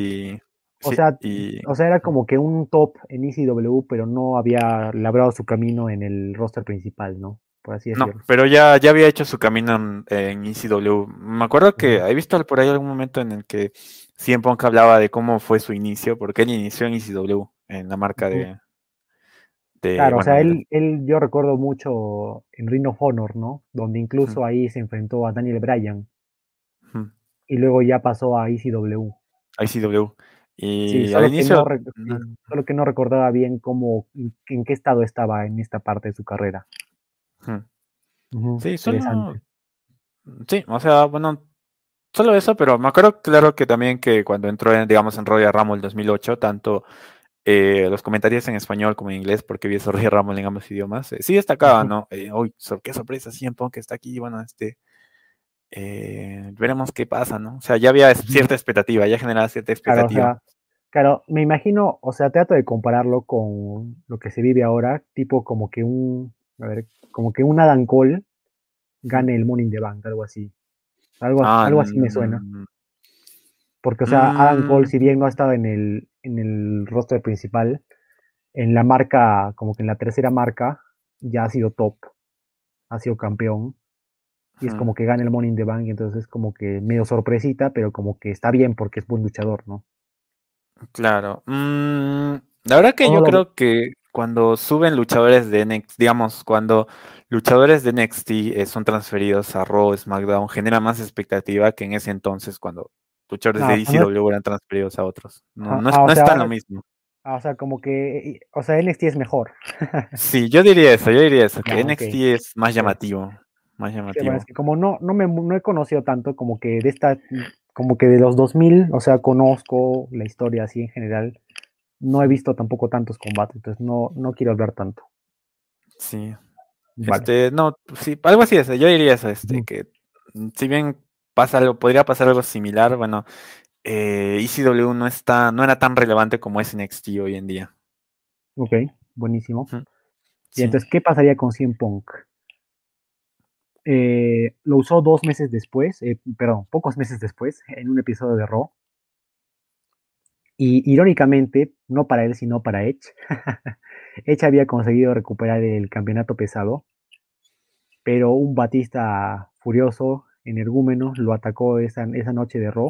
O sí, sea, y- o sea, era como que un top en ECW, pero no había labrado su camino en el roster principal, ¿no? Por así No, decirlo. pero ya, ya había hecho su camino en, en ECW. Me acuerdo que he visto por ahí algún momento en el que CM Punk hablaba de cómo fue su inicio, porque él inició en ECW, en la marca de. de, Claro, o sea, él, él, yo recuerdo mucho en Ring of Honor, ¿no? Donde incluso ahí se enfrentó a Daniel Bryan y luego ya pasó a ECW. ICW. Sí, Y al solo que, inicio. no, sí, solo que no recordaba bien cómo, en, qué estado estaba en esta parte de su carrera. Sí, solo. Sí, o sea, bueno, solo eso, pero me acuerdo claro que también que cuando entró, en, digamos, en Royal Rumble 2008, tanto eh, los comentarios en español como en inglés, porque vi ese Royal Rumble en ambos idiomas, eh, sí destacaban, Ujú. ¿no? Eh, uy, qué sorpresa, CM Punk está aquí, bueno, este, eh, veremos qué pasa, ¿no? O sea, ya había cierta expectativa, ya generaba cierta Claro, o expectativa. sea, claro, me imagino, o sea, trato de compararlo con lo que se vive ahora, tipo como que un, a ver, como que un Adam Cole gane el in the Bank, algo así. Algo, Ah, algo así me suena. mm, Porque, o sea, Adam Cole, mm, si bien no ha estado en el, en el roster principal, en la marca, como que en la tercera marca, ya ha sido top, ha sido campeón. Y es como que gana el Money in the Bank, entonces es como que medio sorpresita, pero como que está bien porque es buen luchador, ¿no? Claro. Mm, la verdad que yo creo que cuando suben luchadores de NXT, digamos, cuando luchadores de NXT eh, son transferidos a Raw, SmackDown, genera más expectativa que en ese entonces cuando luchadores de DCW eran transferidos a otros. No, no, es, tan lo mismo. o sea, como que, o sea, NXT es mejor. sí, yo diría eso, yo diría eso, <laughs> que NXT es más llamativo. Más llamativo. es que como no, no, me, no he conocido tanto, como que de esta, como que de los 2000, o sea, conozco la historia así en general, no he visto tampoco tantos combates, entonces no, no quiero hablar tanto. Sí. Este, no, sí, algo así es, yo diría eso, este, que si bien pasa algo, podría pasar algo similar, bueno, eh, ECW no está, no era tan relevante como es NXT hoy en día. Ok, buenísimo. Y entonces, ¿qué pasaría con CM Punk? Eh, lo usó dos meses después, eh, perdón, pocos meses después, en un episodio de Raw. Y irónicamente, no para él, sino para Edge, <laughs> Edge había conseguido recuperar el campeonato pesado, pero un Batista furioso, energúmeno, lo atacó esa, esa noche de Raw,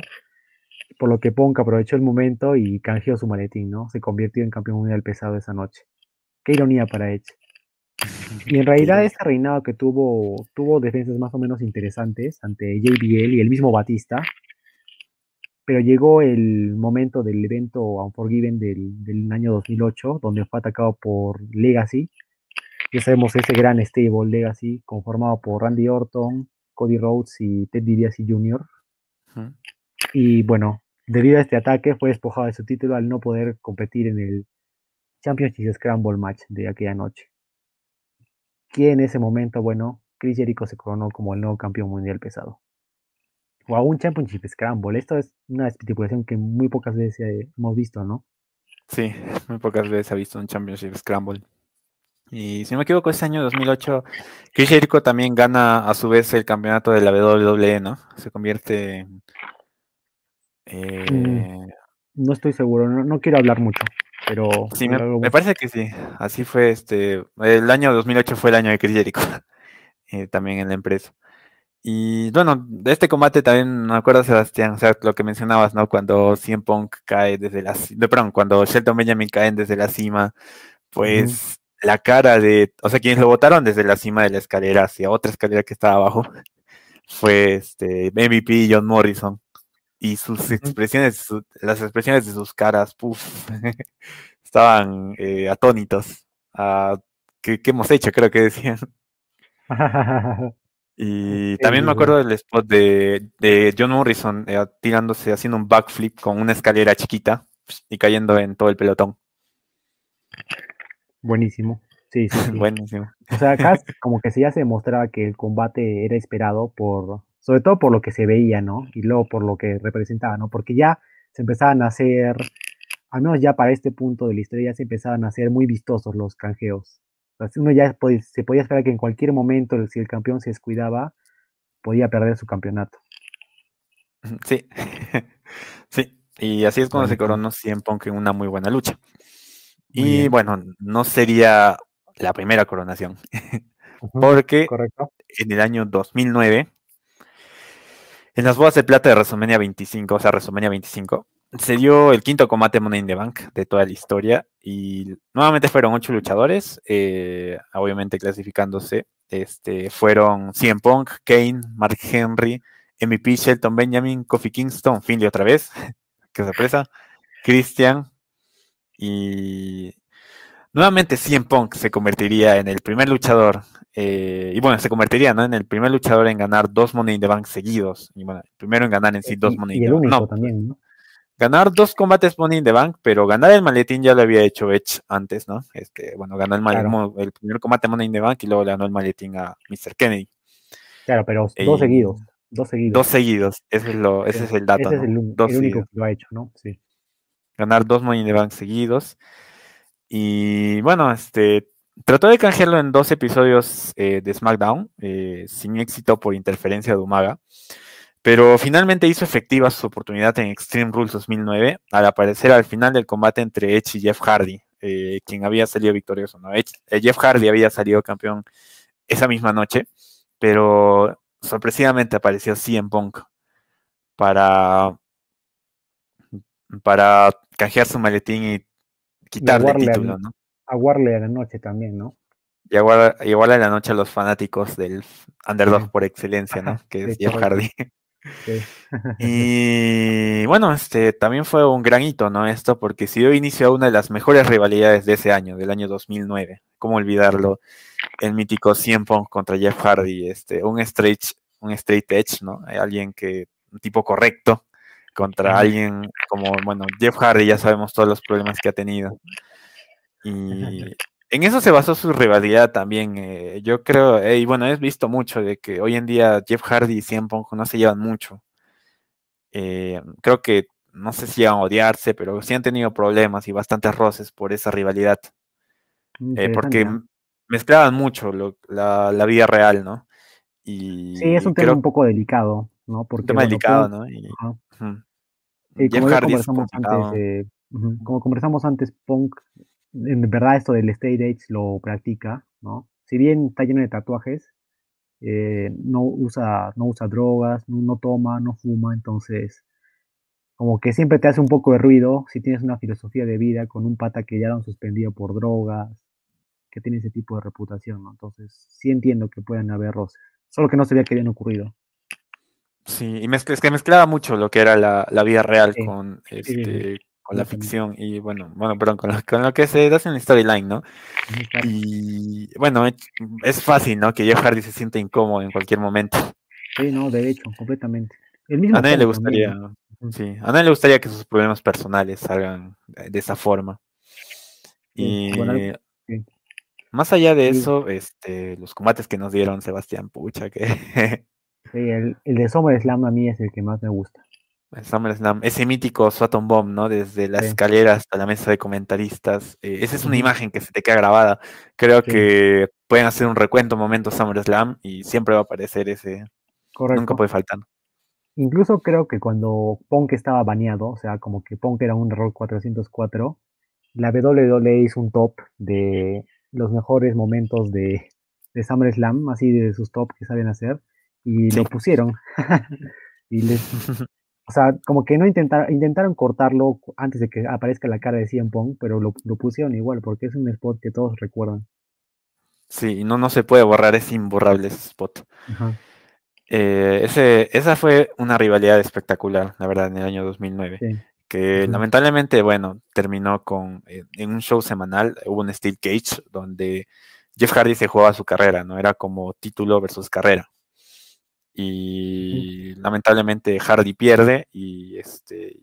por lo que Punk aprovechó el momento y canjeó su maletín, ¿no? Se convirtió en campeón mundial pesado esa noche. Qué ironía para Edge. Y en <laughs> realidad ese reinado que tuvo, tuvo defensas más o menos interesantes ante JBL y el mismo Batista, pero llegó el momento del evento Unforgiven del, del año 2008, donde fue atacado por Legacy. Ya sabemos ese gran stable Legacy, conformado por Randy Orton, Cody Rhodes y Ted DiBiase Jr. Y bueno, debido a este ataque fue despojado de su título al no poder competir en el Championship Scramble Match de aquella noche. Que en ese momento, bueno, Chris Jericho se coronó como el nuevo campeón mundial pesado o a un Championship Scramble. Esto es una estipulación que muy pocas veces hemos visto, ¿no? Sí, muy pocas veces ha visto un Championship Scramble. Y si no me equivoco, ese año 2008, Chris Jericho también gana a su vez el campeonato de la WWE, ¿no? Se convierte. Eh... No estoy seguro, no, quiero hablar mucho, pero. Sí, me, parece que sí. Así fue este. El año 2008 fue el año de Chris Jericho, <laughs> eh, también en la empresa. Y bueno, de este combate también me acuerdo, Sebastián, o sea, lo que mencionabas, ¿no? Cuando CM Punk cae desde la de perdón, cuando Shelton Benjamin caen desde la cima, pues la cara de, o sea, quienes lo votaron desde la cima de la escalera hacia otra escalera que estaba abajo, <laughs> fue este MVP John Morrison. Y sus expresiones, las expresiones de sus caras, puff, <laughs> estaban eh, atónitos. ¿qué, ¿Qué hemos hecho? Creo que decían. <laughs> Y también me acuerdo del spot de, John Morrison eh, tirándose, haciendo un backflip con una escalera chiquita y cayendo en todo el pelotón. Buenísimo. Sí, sí, <laughs> Buenísimo. O sea, acá como que sí ya se demostraba que el combate era esperado por, sobre todo por lo que se veía, ¿no? Y luego por lo que representaba, ¿no? Porque ya se empezaban a hacer, al menos ya para este punto de la historia, ya se empezaban a hacer muy vistosos los canjeos uno ya se podía esperar que en cualquier momento, si el campeón se descuidaba, podía perder su campeonato. Sí, <laughs> sí, y así es cuando se coronó CM Punk en una muy buena lucha. y bueno, no sería la primera coronación, <laughs> porque en el año 2009, en las bodas de plata de WrestleMania 25, o sea, WrestleMania 25, se dio el quinto combate Money in the Bank de toda la historia y nuevamente fueron ocho luchadores, eh, obviamente clasificándose. Este, fueron CM Punk, Kane, Mark Henry, MVP, Shelton Benjamin, Kofi Kingston, Finley otra vez, <laughs> qué sorpresa, Christian y nuevamente CM Punk se convertiría en el primer luchador eh, y bueno, se convertiría ¿no? en el primer luchador en ganar dos Money in the Bank seguidos. Y bueno, primero en ganar en sí dos Money in the Bank. No, también, ¿no? ganar dos combates Money in the Bank, pero ganar el maletín ya lo había hecho Edge antes, ¿no? Este, bueno, ganó el, maletín, el primer combate Money in the Bank y luego ganó el maletín a Mr. Kennedy. Claro, pero dos seguidos. Dos seguidos. Dos seguidos, ese es, lo, ese es el dato. Ese es el, único que lo ha hecho, ¿no? Sí. Ganar dos Money in the Bank seguidos. Y bueno, este trató de canjearlo en dos episodios eh, de SmackDown, eh, sin éxito por interferencia de Umaga. Pero finalmente hizo efectiva su oportunidad en Extreme Rules 2009 al aparecer al final del combate entre Edge y Jeff Hardy, eh, quien había salido victorioso. Eh, Jeff Hardy había salido campeón esa misma noche, pero sorpresivamente apareció CM Punk para, para canjear su maletín y quitarle el título, ¿no? Aguarle a la noche también, ¿no? Y igual a la noche a los fanáticos del underdog por excelencia, ¿no? Que es Jeff Hardy. y <laughs> bueno, este también fue un gran hito, ¿no? Esto porque si dio inicio a una de las mejores rivalidades de ese año, del año 2009. ¿Cómo olvidarlo? El mítico 100 Punk contra Jeff Hardy, este, un straight, un straight edge, ¿no? Alguien que, un tipo correcto contra alguien como, bueno, Jeff Hardy, ya sabemos todos los problemas que ha tenido. Y en eso se basó su rivalidad también. Eh, yo creo, eh, y bueno, he visto mucho de que hoy en día Jeff Hardy y CM Punk no se llevan mucho. Eh, creo que no sé si llegan a odiarse, pero sí han tenido problemas y bastantes roces por esa rivalidad. porque mezclaban mucho la, vida real, ¿no? Y sí, es un tema un poco delicado, ¿no? Porque, un tema delicado, ¿no? como, conversamos antes, como conversamos antes, Punk en verdad esto del state age lo practica, ¿no? Si bien está lleno de tatuajes, eh, no, usa, no usa drogas, no, toma, no fuma, entonces como que siempre te hace un poco de ruido si tienes una filosofía de vida con un pata que ya lo han suspendido por drogas, que tiene ese tipo de reputación, ¿no? Entonces sí entiendo que puedan haber roces, solo que no sabía que habían ocurrido. Sí, y es que mezclaba mucho lo que era la, vida real con, este, con la ficción y bueno, bueno, perdón, con lo, con lo que se da en la storyline, ¿no? Y bueno, es fácil, ¿no? Que Jeff Hardy se sienta incómodo en cualquier momento. Sí, no, de hecho, completamente. a nadie le gustaría, sí, a nadie le gustaría que sus problemas personales salgan de esa forma. Y más allá de eso, este, los combates que nos dieron Sebastián Pucha, que <laughs> sí, el, el de SummerSlam a mí es el que más me gusta ese mítico Swaton Bomb, ¿no? Desde la escalera hasta la mesa de comentaristas. Eh, esa es una imagen que se te queda grabada. Creo que pueden hacer un recuento momento SummerSlam y siempre va a aparecer ese. Correcto. Nunca puede faltar. Incluso creo que cuando Punk estaba baneado, o sea, como que Punk era un error 404, la WWE hizo un top de los mejores momentos de, de SummerSlam, así de sus top que saben hacer, y lo pusieron. <laughs> y les, <laughs> O sea, como que no intentaron, intentaron cortarlo antes de que aparezca la cara de Cien Pong, pero lo, pusieron igual, porque es un spot que todos recuerdan. Sí, no, no se puede borrar, es imborrable ese spot. Eh, ese, esa fue una rivalidad espectacular, la verdad, en el año 2009. Que lamentablemente, bueno, terminó con, eh, en un show semanal, hubo un Steel Cage, donde Jeff Hardy se jugaba su carrera, ¿no? Era como título versus carrera y lamentablemente Hardy pierde y este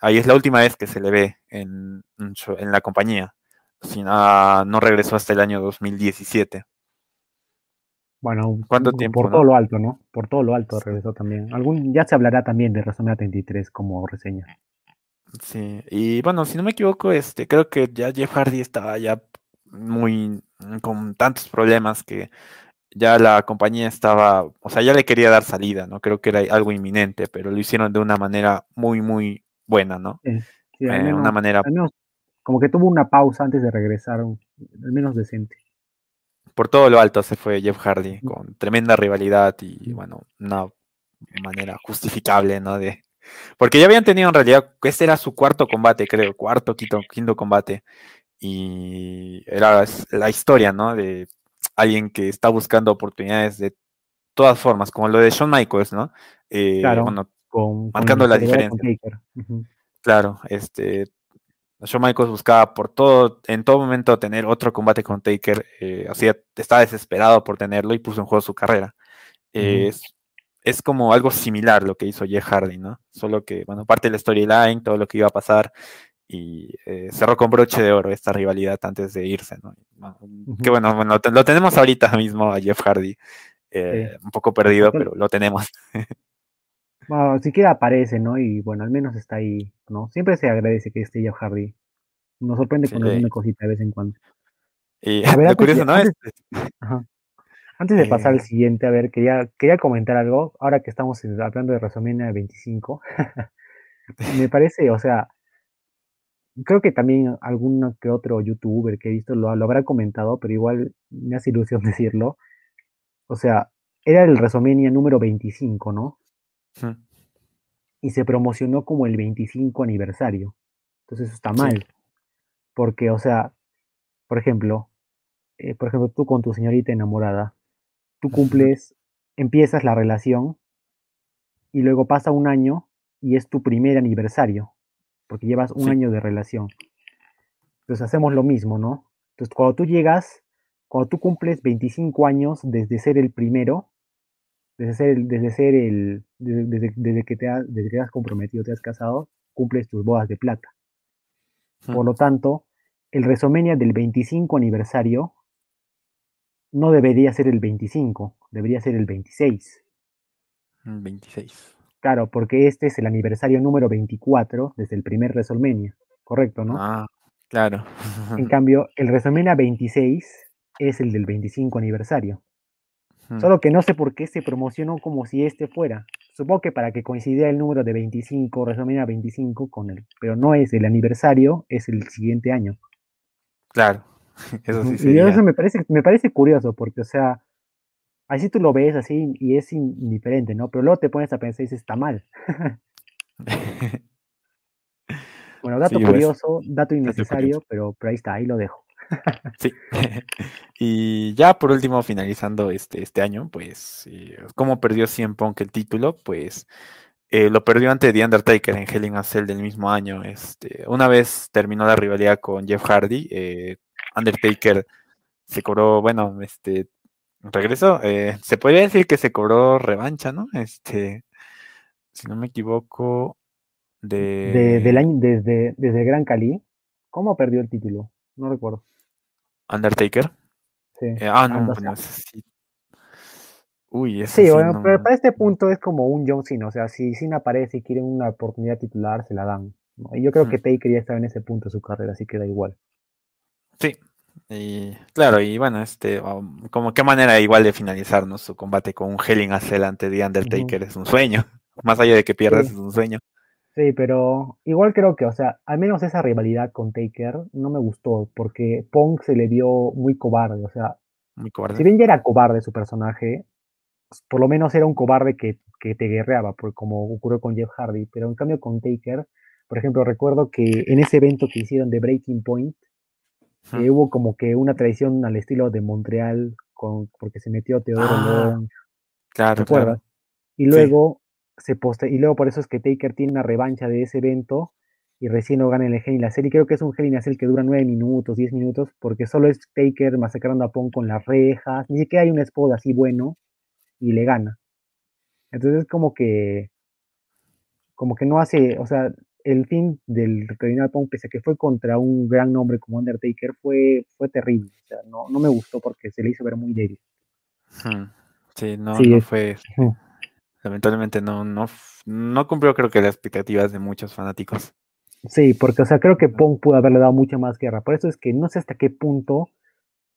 ahí es la última vez que se le ve en, en la compañía. Si no, no regresó hasta el año 2017. Bueno, ¿cuánto tiempo? Por todo lo alto, ¿no? Por todo lo alto regresó también. Algún, ya se hablará también de WrestleMania 33 como reseña. Sí, y bueno, si no me equivoco, este, creo que ya Jeff Hardy estaba ya muy con tantos problemas que ya la compañía estaba, o sea, ya le quería dar salida, ¿no? Creo que era algo inminente, pero lo hicieron de una manera muy, muy buena, ¿no? Sí, eh, una manera... como que tuvo una pausa antes de regresar, al menos decente. Por todo lo alto se fue Jeff Hardy, con tremenda rivalidad y, bueno, una manera justificable, ¿no? De... Porque ya habían tenido en realidad, este era su cuarto combate, creo, cuarto, quinto, quinto combate. Y era la historia, ¿no? De alguien que está buscando oportunidades de todas formas, como lo de Shawn Michaels, ¿no? Eh, claro, marcando la diferencia. Claro, este, Shawn Michaels buscaba por todo, en todo momento tener otro combate con Taker, eh, así estaba desesperado por tenerlo y puso en juego su carrera. es, es, como algo similar lo que hizo Jeff Hardy, ¿no? Solo que, bueno, parte de la storyline, todo lo que iba a pasar, y eh, cerró con broche de oro esta rivalidad antes de irse, ¿no? Que bueno, bueno, lo tenemos ahorita mismo a Jeff Hardy, eh, un poco perdido, pero lo tenemos. <laughs> bueno, siquiera aparece, ¿no? Y bueno, al menos está ahí, ¿no? Siempre se agradece que esté Jeff Hardy. Nos sorprende con alguna cosita de vez en cuando. Y a ver, lo curioso, ¿no? Antes, <laughs> antes de pasar al eh. siguiente, a ver, quería, quería comentar algo, ahora que estamos hablando de WrestleMania 25, <laughs> me parece, o sea, creo que también algún que otro youtuber que he visto lo, habrá comentado, pero igual me hace ilusión <laughs> decirlo. O sea, era el WrestleMania número 25, ¿no? Y se promocionó como el 25 aniversario. Entonces eso está mal. Porque, o sea, por ejemplo, eh, por ejemplo, tú con tu señorita enamorada, tú cumples, empiezas la relación y luego pasa un año y es tu primer aniversario, porque llevas un año de relación. Entonces hacemos lo mismo, ¿no? Entonces cuando tú llegas, cuando tú cumples 25 años desde ser el primero, desde ser el, desde ser el, desde, que te has, desde que has comprometido, te has casado, cumples tus bodas de plata. Por lo tanto, el Resomenia del 25 aniversario no debería ser el 25, debería ser el 26. 26. Claro, porque este es el aniversario número 24 desde el primer WrestleMania, correcto, ¿no? Ah, claro. En <laughs> cambio, el WrestleMania 26 es el del 25 aniversario. Solo que no sé por qué se promocionó como si este fuera. Supongo que para que coincidiera el número de 25, WrestleMania 25 con él. Pero no es el aniversario, es el siguiente año. Claro. <laughs> Eso sí sería. Y eso me parece, me parece curioso, porque, o sea, así tú lo ves así y es indiferente, ¿no? Pero luego te pones a pensar y dices, está mal. <laughs> bueno, dato pues, curioso, dato innecesario, pero, pero ahí está, ahí lo dejo. sí. <laughs> y ya por último, finalizando este, este año, pues, eh, ¿cómo perdió CM Punk el título? Pues eh, lo perdió ante The Undertaker en Hell in a Cell del mismo año. Este, una vez terminó la rivalidad con Jeff Hardy, eh, Undertaker se cobró, bueno, este, regresó, eh, se podría decir que se cobró revancha, ¿no? Este, si no me equivoco, de... del año, desde, desde Gran Cali, ¿cómo perdió el título? No recuerdo. Undertaker. Sí. Eh, ah, no, sí. Uy, Sí, bueno, pero para este punto es como un John Cena, o sea, si Cena aparece y quiere una oportunidad titular, se la dan. Y yo creo que Taker ya estaba en ese punto de su carrera, así que da igual. Sí, y claro, y bueno, este, um, como qué manera igual de finalizar su combate con un Hell in a Cell ante The Undertaker es un sueño, <laughs> más allá de que pierdas es un sueño. Sí, pero igual creo que, o sea, al menos esa rivalidad con Taker no me gustó, porque Punk se le vio muy cobarde, o sea, muy cobarde. si bien ya era cobarde su personaje, por lo menos era un cobarde que, que te guerreaba, por, como ocurrió con Jeff Hardy, pero en cambio con Taker, por ejemplo, recuerdo que en ese evento que hicieron de Breaking Point, hubo como que una traición al estilo de Montreal, con, porque se metió Teodoro ah, Claro, claro. Y luego se poste y luego por eso es que Taker tiene una revancha de ese evento y recién lo gana en el Hell la serie creo que es un Hell in que dura nueve minutos, 10 minutos, porque solo es Taker masacrando a Pong con las rejas, ni siquiera hay un spot así bueno y le gana. Entonces como que como que no hace, o sea, el fin del Cardinal Pong, pese a que fue contra un gran nombre como Undertaker, fue, fue terrible. O sea, no, no me gustó porque se le hizo ver muy débil. Sí, no, no fue. Lamentablemente no, no, no cumplió, creo que, las expectativas de muchos fanáticos. Sí, porque, o sea, creo que Pong pudo haberle dado mucha más guerra. Por eso es que no sé hasta qué punto,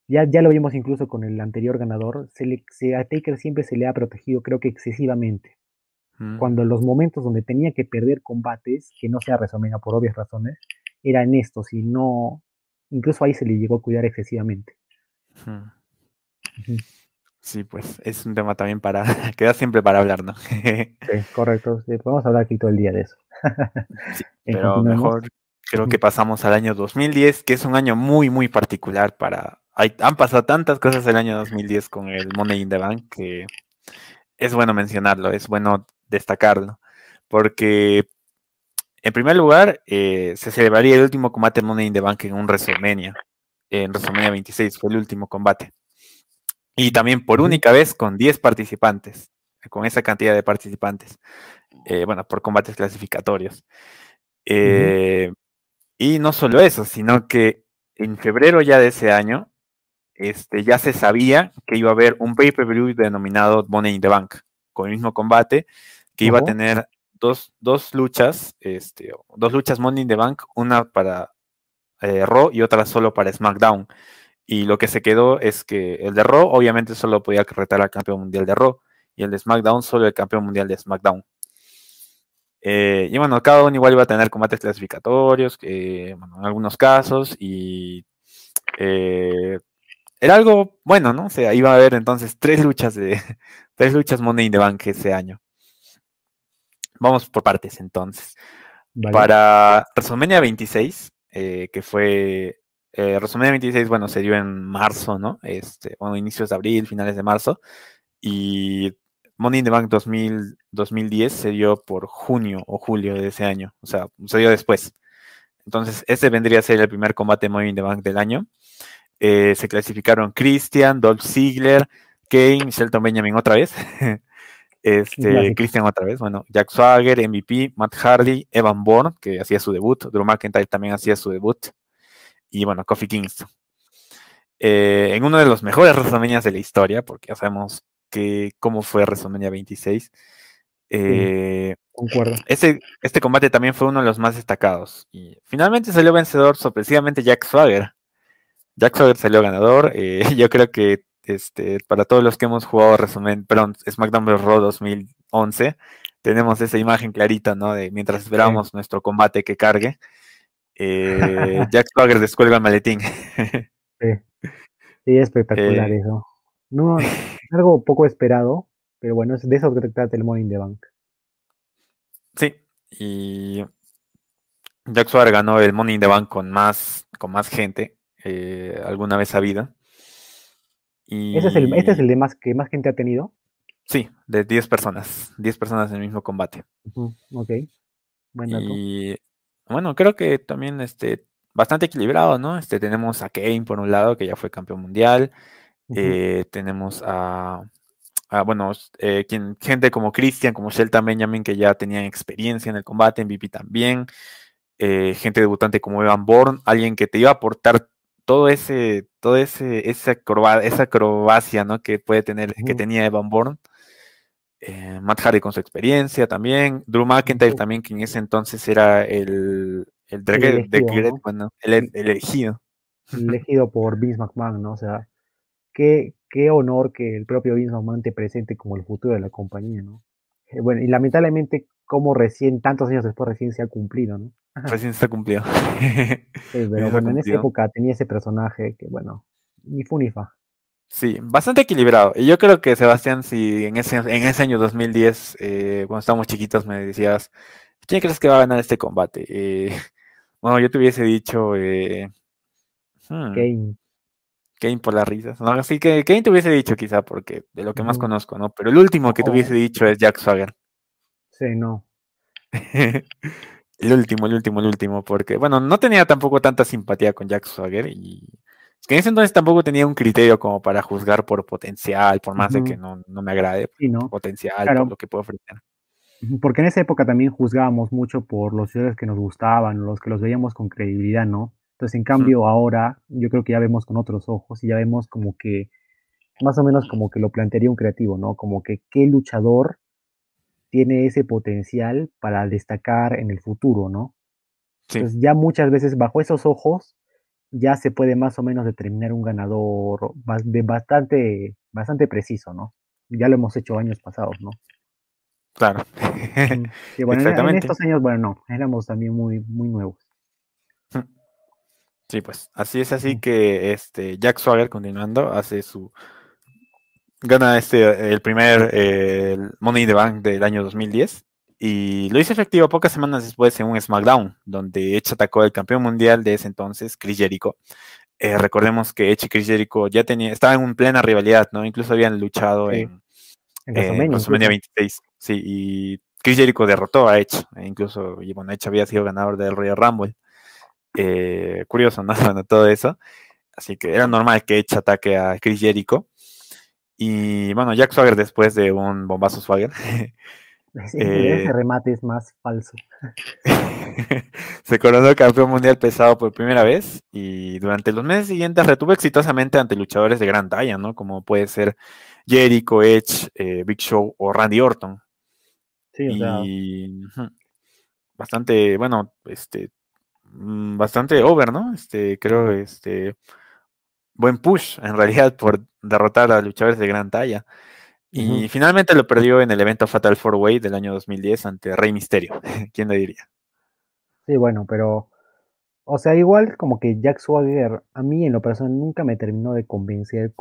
ya, ya lo vimos incluso con el anterior ganador, se le, a Taker siempre se le ha protegido, creo que excesivamente. Cuando los momentos donde tenía que perder combates, que no sea resumida por obvias razones, eran estos y no, incluso ahí se le llegó a cuidar excesivamente. Sí, pues es un tema también para, <laughs> queda siempre para hablar, ¿no? <laughs> sí, correcto, podemos hablar aquí todo el día de eso. <laughs> pero mejor creo que pasamos al año 2010, que es un año muy, muy particular para... Hay, han pasado tantas cosas el año 2010 con el Money in the Bank que es bueno mencionarlo, es bueno destacarlo, porque en primer lugar eh, se celebraría el último combate Money in the Bank en un WrestleMania, en WrestleMania 26 fue el último combate. Y también por única vez con 10 participantes, con esa cantidad de participantes, eh, bueno, por combates clasificatorios. Eh, y no solo eso, sino que en febrero ya de ese año, este, ya se sabía que iba a haber un pay-per-view denominado Money in the Bank, con el mismo combate, que iba a tener dos, luchas, este, dos luchas Money in the Bank, una para eh, Raw y otra solo para SmackDown. Y lo que se quedó es que el de Raw obviamente solo podía retar al campeón mundial de Raw y el de SmackDown solo el campeón mundial de SmackDown. Eh, y bueno, cada uno igual iba a tener combates clasificatorios, en algunos casos, y eh, era algo bueno, ¿no? O sea, iba a haber entonces tres luchas de <laughs> tres luchas Money in the Bank ese año. Vamos por partes entonces. Para WrestleMania 26, eh, que fue eh, WrestleMania 26, bueno, se dio en marzo, ¿no? Este, bueno, inicios de abril, finales de marzo. Y Money in the Bank 2000, 2010 se dio por junio o julio de ese año. O sea, se dio después. Entonces, este vendría a ser el primer combate Money in the Bank del año. Eh, se clasificaron Christian, Dolph Ziggler, Kane, Shelton Benjamin otra vez. <laughs> este, Christian otra vez, bueno, Jack Swagger, MVP, Matt Hardy, Evan Bourne, que hacía su debut, Drew McIntyre también hacía su debut, y bueno, Kofi Kingston. Eh, en uno de los mejores WrestleMania de la historia, porque ya sabemos que cómo fue WrestleMania 26. Eh, concuerdo. Este, este combate también fue uno de los más destacados. Y finalmente salió vencedor sorpresivamente Jack Swagger. Jack Swagger salió ganador. Eh, <laughs> yo creo que este, para todos los que hemos jugado resumen, perdón, SmackDown Raw 2011, tenemos esa imagen clarita, ¿no? De mientras esperamos nuestro combate que cargue. Eh, <laughs> Jack Swagger descuelga el maletín. <laughs> sí. sí, espectacular eh, eso. No, algo poco esperado, pero bueno, es de eso que trata el in the Bank. Sí, y Jack Swagger ganó el Money in the Bank con más, con más gente eh, alguna vez vida. Y... ¿Este es el, este es el de más que más gente ha tenido? Sí, de 10 personas, 10 personas en el mismo combate. Ok. y bueno, creo que también este, bastante equilibrado, ¿no? Este, tenemos a Kane por un lado, que ya fue campeón mundial. Eh, tenemos a, bueno, eh, quien, gente como Christian, como Shelton Benjamin, que ya tenían experiencia en el combate, en MVP también. Eh, gente debutante como Evan Bourne, alguien que te iba a aportar todo ese, todo ese, esa, esa acrobacia, ¿no? Que puede tener, que tenía Evan Bourne. Matt Hardy con su experiencia también. Drew McIntyre también, que en ese entonces era el, el, elegido, el, elegido. <laughs> elegido por Vince McMahon, ¿no? O sea, qué, qué honor que el propio Vince McMahon te presente como el futuro de la compañía, ¿no? Eh, bueno, y lamentablemente, como recién, tantos años después, recién se ha cumplido, ¿no? Recién se ha cumplido. <laughs> pero bueno, en esa época tenía ese personaje que, bueno, ni fu ni fa. Sí, bastante equilibrado. Y yo creo que, Sebastián, si en ese, en ese año 2010, eh, cuando estábamos chiquitos, me decías, ¿quién crees que va a ganar este combate? Eh, <laughs> bueno, yo te hubiese dicho... Eh, hmm, Kane. Kane por las risas. No, así que Kane te hubiese dicho quizá, porque de lo que más conozco, ¿no? Pero el último que te hubiese dicho es Jack Swagger. Sí, no. <laughs> el último, el último, el último, porque, bueno, no tenía tampoco tanta simpatía con Jack Swagger y que en ese entonces tampoco tenía un criterio como para juzgar por potencial, por más de que no, me agrade, sí, ¿no? potencial, por lo que puedo ofrecer. Porque en esa época también juzgábamos mucho por los ciudades que nos gustaban, los que los veíamos con credibilidad, ¿no? Entonces, en cambio, ahora yo creo que ya vemos con otros ojos y ya vemos como que, más o menos como que lo plantearía un creativo, ¿no? Como que qué luchador tiene ese potencial para destacar en el futuro, ¿no? Entonces, ya muchas veces bajo esos ojos ya se puede más o menos determinar un ganador bastante, bastante preciso, ¿no? Ya lo hemos hecho años pasados, ¿no? Claro. Sí, <laughs> bueno, en, estos años, bueno, no, éramos también muy, muy nuevos. Sí, pues así es así que este Jack Swagger, continuando, hace su gana este el primer Money in the Bank del año 2010 y lo hizo efectivo pocas semanas después en un SmackDown, donde Edge atacó al campeón mundial de ese entonces, Chris Jericho. Eh, recordemos que Edge y Chris Jericho ya tenía, estaban en plena rivalidad, ¿no? Incluso habían luchado en, en WrestleMania 26. Sí, y Chris Jericho derrotó a Edge, e incluso, y bueno, Edge había sido ganador del Royal Rumble. Eh, curioso, ¿no? <laughs> todo eso. Así que era normal que Edge ataque a Chris Jericho. Y bueno, Jack Swagger después de un bombazo Swagger. <laughs> ese eh, remate es más falso. <laughs> se coronó campeón mundial pesado por primera vez y durante los meses siguientes retuvo exitosamente ante luchadores de gran talla, ¿no? Como puede ser Jericho, Edge, eh, Big Show o Randy Orton. Sí, y bastante, bueno, este, Mm, bastante over, ¿no? Este, creo, este, buen push en realidad por derrotar a luchadores de gran talla. Y finalmente lo perdió en el evento Fatal Four Way del año 2010 ante Rey Misterio. <laughs> ¿Quién le diría? Sí, bueno, pero, o sea, igual como que Jack Swagger, a mí en lo personal nunca me terminó de convencer,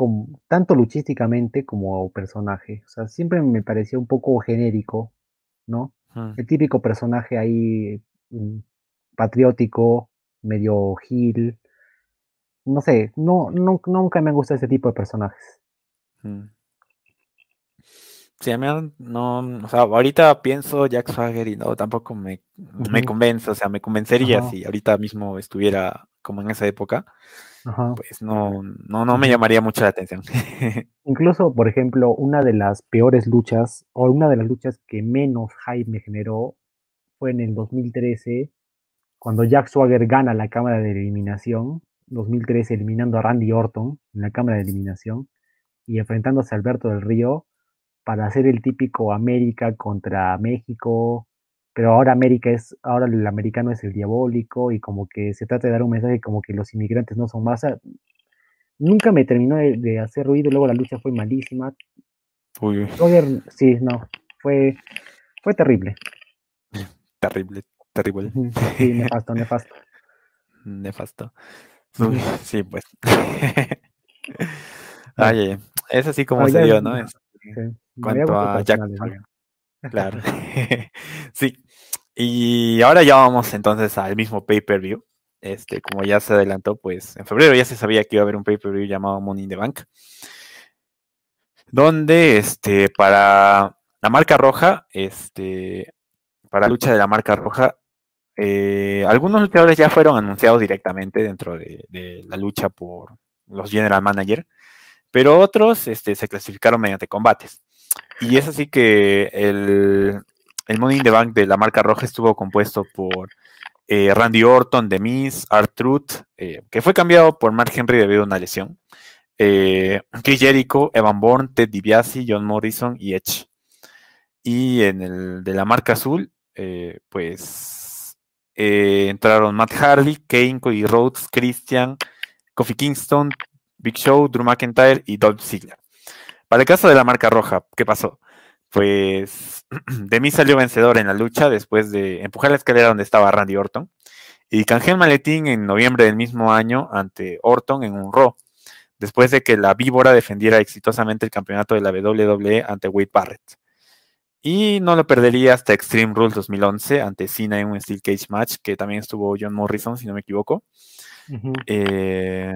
tanto luchísticamente como personaje. O sea, siempre me parecía un poco genérico, ¿no? El típico personaje ahí mm, patriótico, medio gil. No sé, no, no, nunca me gusta ese tipo de personajes. Mm. Sí, a mí no, o sea, ahorita pienso Jack Swagger y no, tampoco me, me Ujú, convence, o sea, me convencería Ajá, si ahorita mismo estuviera como en esa época, ajá. pues no, no, no me llamaría mucho la atención. <laughs> Incluso, por ejemplo, una de las peores luchas, o una de las luchas que menos hype me generó, fue en el 2013, cuando Jack Swagger gana la cámara de eliminación, 2013 eliminando a Randy Orton en la cámara de eliminación y enfrentándose a Alberto del Río para hacer el típico América contra México, pero ahora América es, ahora el americano es el diabólico y como que se trata de dar un mensaje como que los inmigrantes no son sea, nunca me terminó de, de hacer ruido, luego la lucha fue malísima. Uy, sí, no, fue, fue terrible. terrible, terrible. Sí, nefasto, <laughs> nefasto. Nefasto. Uy, <laughs> sí, pues. <laughs> Ay, es así como se dio, ¿no? ya, Este, cuanto a Jack claro. <laughs> Sí. Y ahora ya vamos entonces al mismo pay-per-view. Este, como ya se adelantó, pues en febrero ya se sabía que iba a haber un pay-per-view llamado Money in the Bank, donde este, para la marca roja, este, para la lucha de la marca roja, eh, algunos luchadores ya fueron anunciados directamente dentro de, de, la lucha por los general manager, pero otros este, se clasificaron mediante combates. Y es así que el, el Money in the Bank de la marca roja estuvo compuesto por eh, Randy Orton, The Miz, R-Truth, eh, que fue cambiado por Mark Henry debido a una lesión. Eh, Chris Jericho, Evan Bourne, Ted DiBiase, John Morrison y Edge. Y en el de la marca azul, eh, pues eh, entraron Matt Hardy, Kane, Cody Rhodes, Christian, Kofi Kingston, Big Show, Drew McIntyre y Dolph Ziggler. Para el caso de la marca roja, ¿qué pasó? Pues <clears throat> de mí salió vencedor en la lucha después de empujar la escalera donde estaba Randy Orton y canjeó el maletín en noviembre del mismo año ante Orton en un Raw, después de que la víbora defendiera exitosamente el campeonato de la WWE ante Wade Barrett. Y no lo perdería hasta Extreme Rules 2011 ante Cena en un Steel Cage match, que también estuvo John Morrison, si no me equivoco. Uh -huh. eh,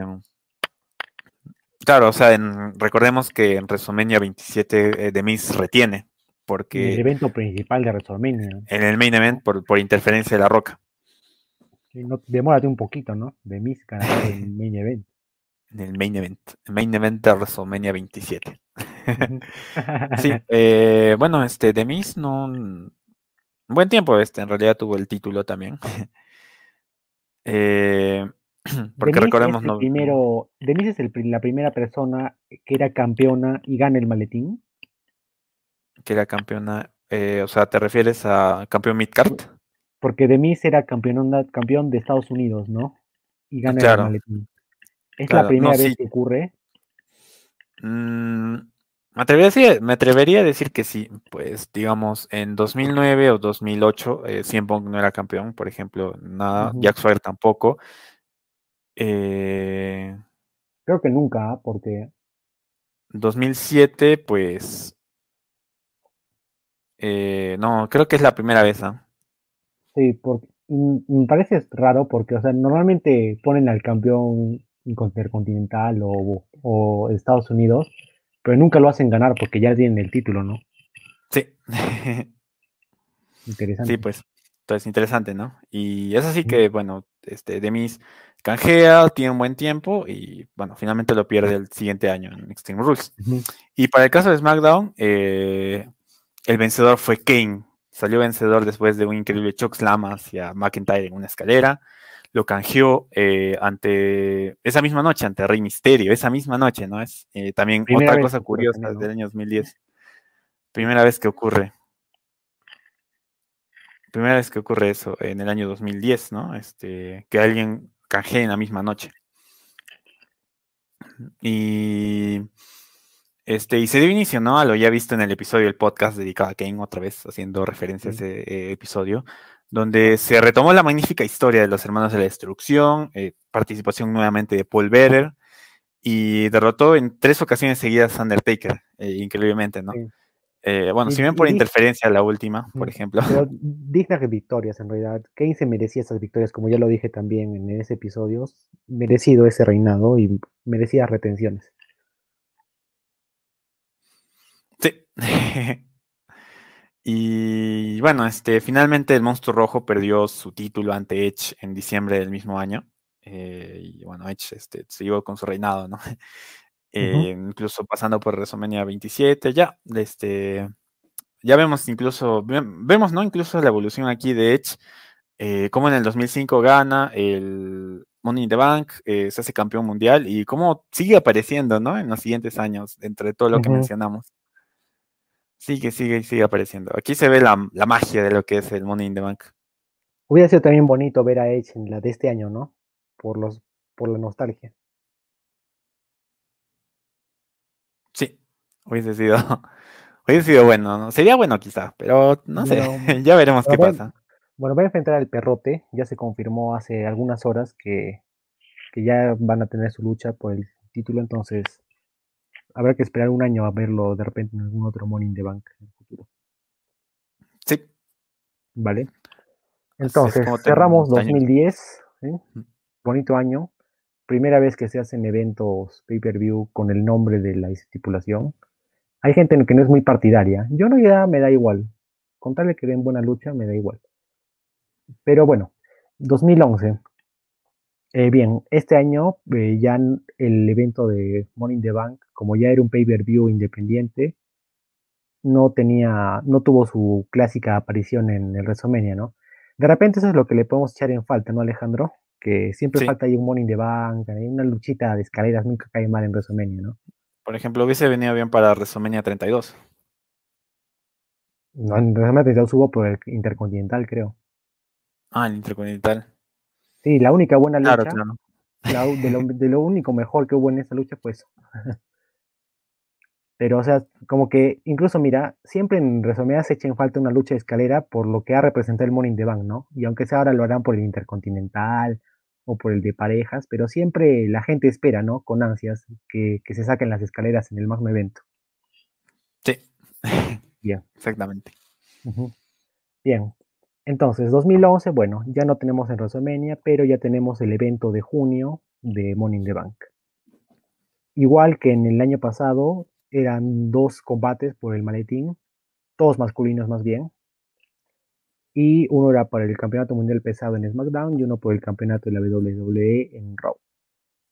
claro, o sea, en, recordemos que en WrestleMania 27 eh, The Miz retiene. Porque el evento principal de WrestleMania. En el main event por, por interferencia de la roca. Sí, no, demórate un poquito, ¿no? De Miz ganar el main event. En el main event. Main event de WrestleMania 27. <laughs> sí, eh, bueno, este, The Miz no. Buen tiempo, este, en realidad tuvo el título también. <laughs> eh, <clears throat> porque recordemos. No, primero, Denise es el, la primera persona que era campeona y gana el maletín. Que era campeona. Eh, o sea, ¿te refieres a campeón midcard? Porque Demis era campeón, campeón de Estados Unidos, ¿no? Y gana claro. el maletín. ¿Es claro. la primera no, vez sí. que ocurre? Mm, me, atrevería a decir, me, atrevería a decir, que sí. Pues, digamos, en 2009 o 2008, eh, Punk no era campeón, por ejemplo, nada. Uh -huh. Jack Swagger tampoco. Eh, Creo que nunca, porque. 2007, pues. Eh, no, creo que es la primera vez, ¿no? Sí, porque me parece raro porque, o sea, normalmente ponen al campeón intercontinental o, o, Estados Unidos, pero nunca lo hacen ganar porque ya tienen el título, ¿no? Sí. <laughs> interesante. Sí, pues, entonces interesante, ¿no? Y es así que, bueno, este, Demis canjea, tiene un buen tiempo y, bueno, finalmente lo pierde el siguiente año en Extreme Rules. Uh -huh. Y para el caso de SmackDown, eh, el vencedor fue Kane. Salió vencedor después de un increíble chokeslam hacia McIntyre en una escalera. Lo canjeó eh, ante esa misma noche, ante Rey Misterio, esa misma noche, ¿no? Es eh, también Primera otra cosa curiosa del año 2010. Primera vez que ocurre. Primera vez que ocurre eso en el año 2010, ¿no? Este, que alguien canjee en la misma noche. Y este, y se dio inicio, ¿no? A lo ya visto en el episodio del podcast dedicado a Kane, otra vez haciendo referencia a ese eh, episodio, donde se retomó la magnífica historia de los hermanos de la destrucción, eh, participación nuevamente de Paul Bearer, y derrotó en tres ocasiones seguidas a Undertaker, eh, increíblemente, ¿no? Sí. Eh, bueno, Y- si y por interferencia la última, por ejemplo. Pero <laughs> dignas victorias, en realidad. Kane se merecía esas victorias, como ya lo dije también en ese episodio. Merecido ese reinado y merecía retenciones. Sí. <laughs> y bueno, este, finalmente el Monstruo Rojo perdió su título ante Edge en diciembre del mismo año. Eh, y bueno, Edge este, siguió con su reinado, ¿no? <laughs> Eh, Incluso pasando por WrestleMania 27, ya, este, ya vemos incluso, ve- vemos, ¿no? Incluso la evolución aquí de Edge, eh, cómo en el 2005 gana el Money in the Bank, eh, se hace campeón mundial y cómo sigue apareciendo, ¿no? En los siguientes años, entre todo lo que mencionamos. Sigue, sigue, sigue apareciendo. Aquí se ve la, la magia de lo que es el Money in the Bank. Hubiera sido también bonito ver a Edge en la de este año, ¿no? Por, los, por la nostalgia. Sí, hubiese sido, <laughs> hubiese sido bueno, ¿no? Sería bueno quizá, pero no sé, Bueno, <laughs> ya veremos qué bueno, pasa. Bueno, va a enfrentar al perrote. Ya se confirmó hace algunas horas que, que ya van a tener su lucha por el título. Entonces, habrá que esperar un año a verlo de repente en algún otro Money in the Bank en el futuro. Sí, ¿Vale? Entonces, cerramos terminamos el año. 2010. ¿sí? Mm. Bonito año. Primera vez que se hacen eventos pay-per-view con el nombre de la estipulación. Hay gente que no es muy partidaria. Yo no ya me da igual. Con tal de que den buena lucha, me da igual. Pero bueno, 2011. Eh, bien, este año eh, ya el evento de Money in the Bank, como ya era un pay-per-view independiente, no tenía, no tuvo su clásica aparición en el WrestleMania, ¿no? De repente eso es lo que le podemos echar en falta, ¿no, Alejandro? Que siempre Sí. falta ahí un Money in the Bank, hay una luchita de escaleras, nunca cae mal en WrestleMania, ¿no? por ejemplo, hubiese venido bien para WrestleMania 32. No, en WrestleMania ya subo por el Intercontinental, creo. Ah, el Intercontinental. Sí, la única buena lucha, Claro, claro. la de, lo, de lo único mejor que hubo en esa lucha fue eso. <laughs> Pero, o sea, como que incluso, mira, siempre en WrestleMania se echa en falta una lucha de escalera por lo que ha representado el in the Bank, ¿no? Y aunque sea ahora lo harán por el Intercontinental o por el de parejas, pero siempre la gente espera, ¿no? Con ansias que, que se saquen las escaleras en el magno evento. Sí. <laughs> Bien. Exactamente. Ujú. Bien. Entonces, 2011, bueno, ya no tenemos en WrestleMania, pero ya tenemos el evento de junio de in the Bank. Igual que en el año pasado, eran dos combates por el maletín, todos masculinos más bien. Y uno era para el campeonato mundial pesado en SmackDown y uno por el campeonato de la WWE en Raw.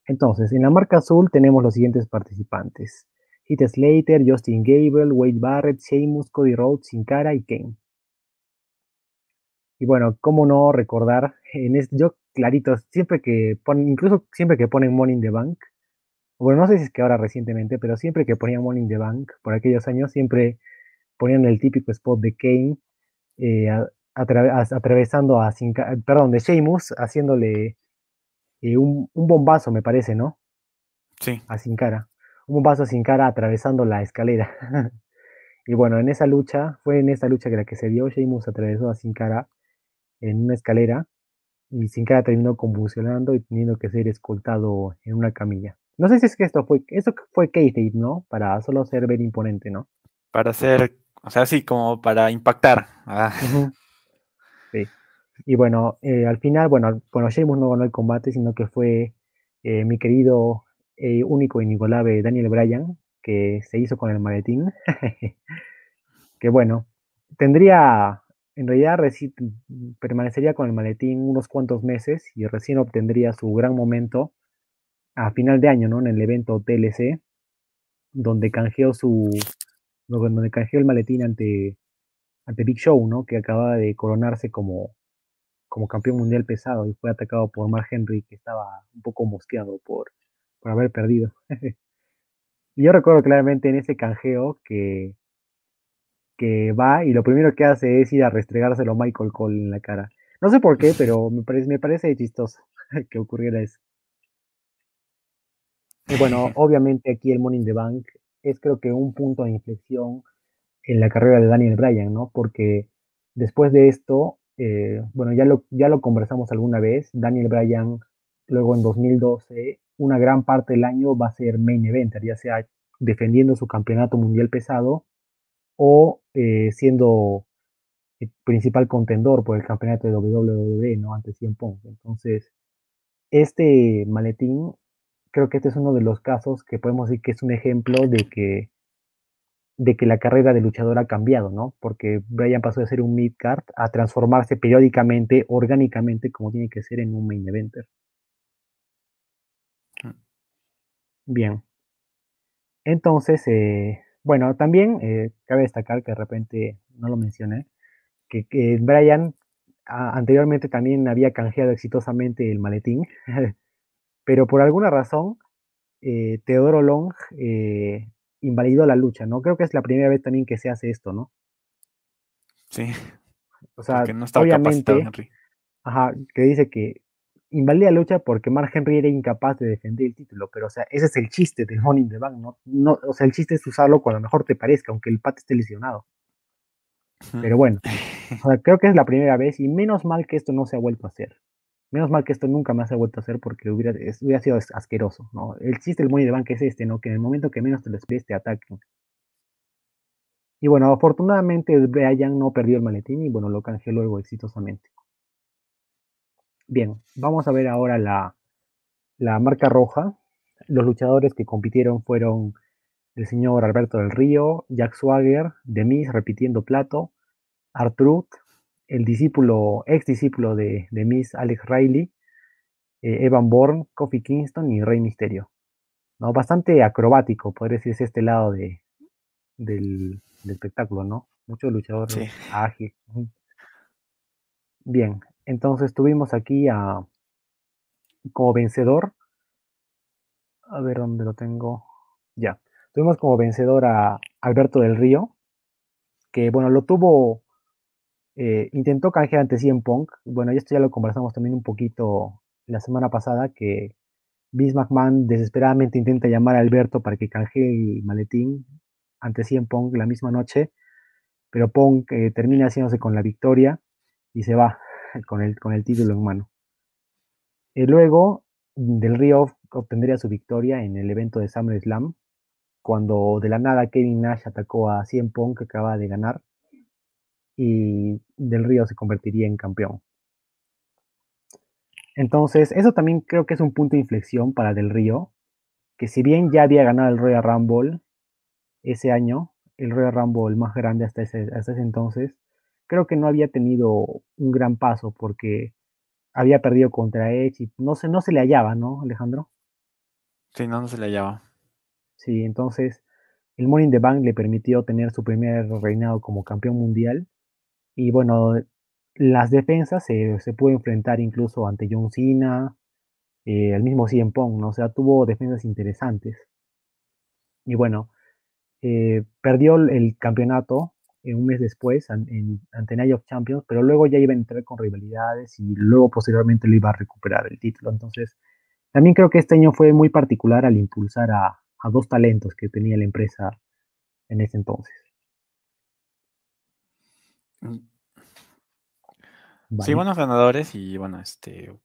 Entonces, en la marca azul tenemos los siguientes participantes. Heath Slater, Justin Gable, Wade Barrett, Sheamus, Cody Rhodes, Sin Cara y Kane. Y bueno, cómo no recordar, en este, yo clarito, siempre que ponen, incluso siempre que ponen Money in the Bank, bueno, no sé si es que ahora recientemente, pero siempre que ponían Money in the Bank, por aquellos años, siempre ponían el típico spot de Kane eh, atra- atravesando a, perdón, de Sheamus, haciéndole eh, un, un bombazo, me parece, ¿no? Sí. a Sin Cara. Un bombazo Sin Cara atravesando la escalera. <laughs> y bueno, en esa lucha, fue en esa lucha que la que se dio, Sheamus atravesó a Sin Cara en una escalera y Sin Cara terminó convulsionando y teniendo que ser escoltado en una camilla. No sé si es que esto fue, esto fue kayfabe, ¿no? Para solo ser ver imponente, ¿no? Para hacer, o sea, sí, como para impactar. Ah. Sí. Y bueno, eh, al final, bueno, bueno, Sheamus no ganó el combate, sino que fue eh, mi querido eh, único e inigualable Daniel Bryan, que se hizo con el maletín. <laughs> que bueno, tendría, en realidad reci- permanecería con el maletín unos cuantos meses y recién obtendría su gran momento a final de año, ¿no? En el evento TLC, donde canjeó su, donde canjeó el maletín ante, ante Big Show, ¿no? Que acababa de coronarse como, como campeón mundial pesado y fue atacado por Mark Henry, que estaba un poco mosqueado por, por haber perdido. y <laughs> yo recuerdo claramente en ese canjeo que, que va y lo primero que hace es ir a restregárselo a Michael Cole en la cara. No sé por qué, pero me parece, me parece chistoso <laughs> que ocurriera eso. Y bueno, <laughs> obviamente aquí el Money in the Bank es creo que un punto de inflexión en la carrera de Daniel Bryan, ¿no? Porque después de esto, eh, bueno, ya lo, ya lo conversamos alguna vez, Daniel Bryan, luego en 2012, una gran parte del año va a ser main eventer, ya sea defendiendo su campeonato mundial pesado o eh, siendo el principal contendor por el campeonato de WWE, ¿no? Ante 100 Pong. Entonces, este maletín, creo que este es uno de los casos que podemos decir que es un ejemplo de que de que la carrera de luchador ha cambiado, ¿no? Porque Brian pasó de ser un mid-card a transformarse periódicamente, orgánicamente, como tiene que ser en un main eventer. Mm. Bien. Entonces, eh, bueno, también eh, cabe destacar que de repente, no lo mencioné, que, Brian anteriormente también había canjeado exitosamente el maletín, <laughs> pero por alguna razón, eh, Teodoro Long invalidó la lucha, ¿no? Creo que es la primera vez también que se hace esto, ¿no? Sí. O sea, no obviamente, ajá, que dice que invalida la lucha porque Mark Henry era incapaz de defender el título, pero o sea, ese es el chiste del Money in the Bank, ¿no? no o sea, el chiste es usarlo cuando mejor te parezca, aunque el pat esté lesionado. Pero bueno, <laughs> o sea, creo que es la primera vez y menos mal que esto no se ha vuelto a hacer. Menos mal que esto nunca más se ha vuelto a hacer porque hubiera, hubiera sido asqueroso, ¿no? El chiste del Money de Bank es este, ¿no? Que en el momento que menos te lo esperes te ataquen. Y bueno, afortunadamente Brian no perdió el maletín y bueno, lo canjeó luego exitosamente. Bien, vamos a ver ahora la, la marca roja. Los luchadores que compitieron fueron el señor Alberto del Río, Jack Swagger, Demis repitiendo plato, Artruth, el discípulo, ex discípulo de, Miss Alex Riley, eh, Evan Bourne, Kofi Kingston y Rey Misterio. ¿no? Bastante acrobático, podría decirse este lado de, del, espectáculo, ¿no? Muchos luchadores ágiles. Bien, entonces tuvimos aquí a como vencedor. A ver dónde lo tengo. Ya. Tuvimos como vencedor a Alberto del Río, que bueno, lo tuvo eh, intentó canjear ante CM Punk. Bueno, esto ya lo conversamos también un poquito la semana pasada, que Vince McMahon desesperadamente intenta llamar a Alberto para que canjee el maletín ante CM Punk la misma noche, pero Punk eh, termina haciéndose con la victoria y se va <laughs> con el, con el título en mano. Y eh, luego, Del Río obtendría su victoria en el evento de SummerSlam, cuando de la nada Kevin Nash atacó a CM Punk que acaba de ganar y Del Río se convertiría en campeón. Entonces, eso también creo que es un punto de inflexión para Del Río, que si bien ya había ganado el Royal Rumble ese año, el Royal Rumble más grande hasta ese, hasta ese entonces, creo que no había tenido un gran paso porque había perdido contra Edge y no se, no se le hallaba, ¿no, Alejandro? Sí, no, no se le hallaba. Sí, entonces el Morning the Bank le permitió tener su primer reinado como campeón mundial y bueno, las defensas se, se pudo enfrentar incluso ante John Cena, eh, el mismo CM Pong, ¿no? O sea, tuvo defensas interesantes. Y bueno, eh, perdió el campeonato un mes después en, ante Night of Champions, pero luego ya iba a entrar con rivalidades y luego posteriormente le iba a recuperar el título. Entonces, también creo que este año fue muy particular al impulsar a dos talentos que tenía la empresa en ese entonces. Mm. Sí, buenos ganadores y bueno, este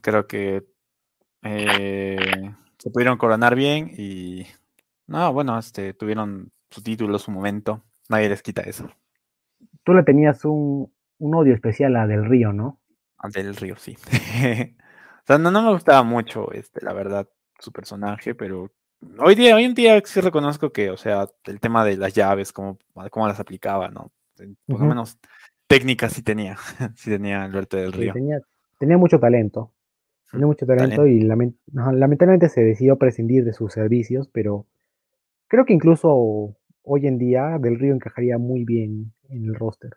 creo que eh, se pudieron coronar bien y no, bueno, este tuvieron su título, su momento, nadie les quita eso. Tú le tenías un, odio especial a Del Río, ¿no? A Del Río, sí. <laughs> o sea, no, me gustaba mucho, este, la verdad, su personaje, pero hoy día, hoy en día sí reconozco que, o sea, el tema de las llaves, cómo, cómo las aplicaba, ¿no? Por lo menos técnica sí tenía, <laughs> sí tenía Alberto del Río. tenía, mucho talento, tenía mucho talento, y lamentablemente se decidió prescindir de sus servicios, pero creo que incluso hoy en día Del Río encajaría muy bien en el roster.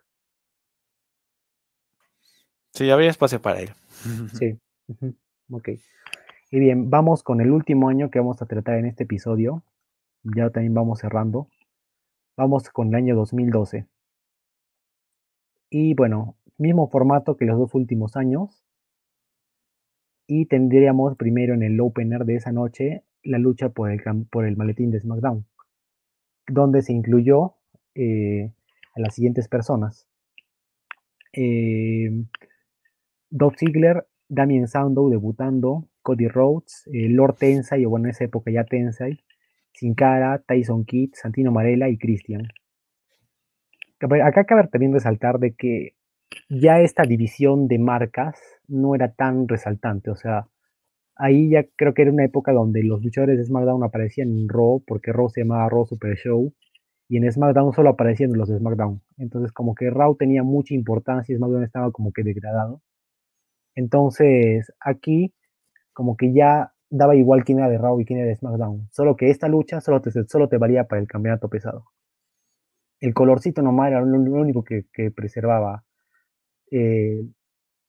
Sí, habría espacio para él. Sí, <laughs> ok. Y bien, vamos con el último año que vamos a tratar en este episodio. Ya también vamos cerrando. Vamos con el año 2012. Y bueno, mismo formato que los dos últimos años. Y tendríamos primero en el opener de esa noche la lucha por el, por el maletín de SmackDown, donde se incluyó eh, a las siguientes personas. Eh, Ziggler, Damien Sandow debutando, Cody Rhodes, eh, Lord Tensai, o bueno, en esa época ya Tensai, Sin Cara, Tyson Kidd, Santino Marella y Christian. Acá cabe también resaltar de que ya esta división de marcas no era tan resaltante, o sea, ahí ya creo que era una época donde los luchadores de SmackDown aparecían en Raw, porque Raw se llamaba Raw Super Show, y en SmackDown solo aparecían los de SmackDown. Entonces, como que Raw tenía mucha importancia y SmackDown estaba como que degradado. Entonces, aquí, como que ya daba igual quién era de Raw y quién era de SmackDown. Solo que esta lucha solo te, solo te valía para el campeonato pesado. El colorcito nomás era lo, único que, preservaba eh,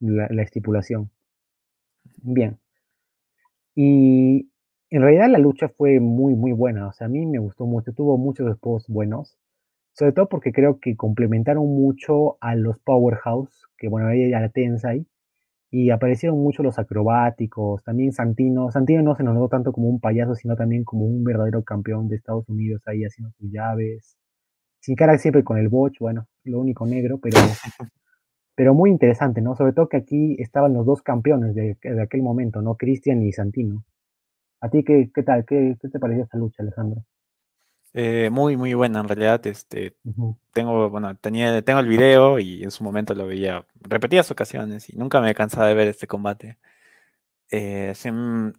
la, la estipulación. Bien. Y en realidad la lucha fue muy, muy buena. O sea, a mí me gustó mucho. Tuvo muchos spots buenos. Sobre todo porque creo que complementaron mucho a los Powerhouse, que bueno, ahí ya Tensai. Y aparecieron mucho los acrobáticos. También Santino. Santino no se nos notó tanto como un payaso, sino también como un verdadero campeón de Estados Unidos ahí haciendo sus llaves. Sin cara siempre con el botch, bueno, lo único negro, pero, pero muy interesante, ¿no? Sobre todo que aquí estaban los dos campeones de, de aquel momento, ¿no? Cristian y Santino. ¿A ti qué, qué tal? ¿Qué, te pareció esta lucha, Alejandro? Eh, muy, muy buena en realidad. Este, tengo, bueno, tenía, tengo el video y en su momento lo veía repetidas ocasiones y nunca me he cansado de ver este combate. Eh,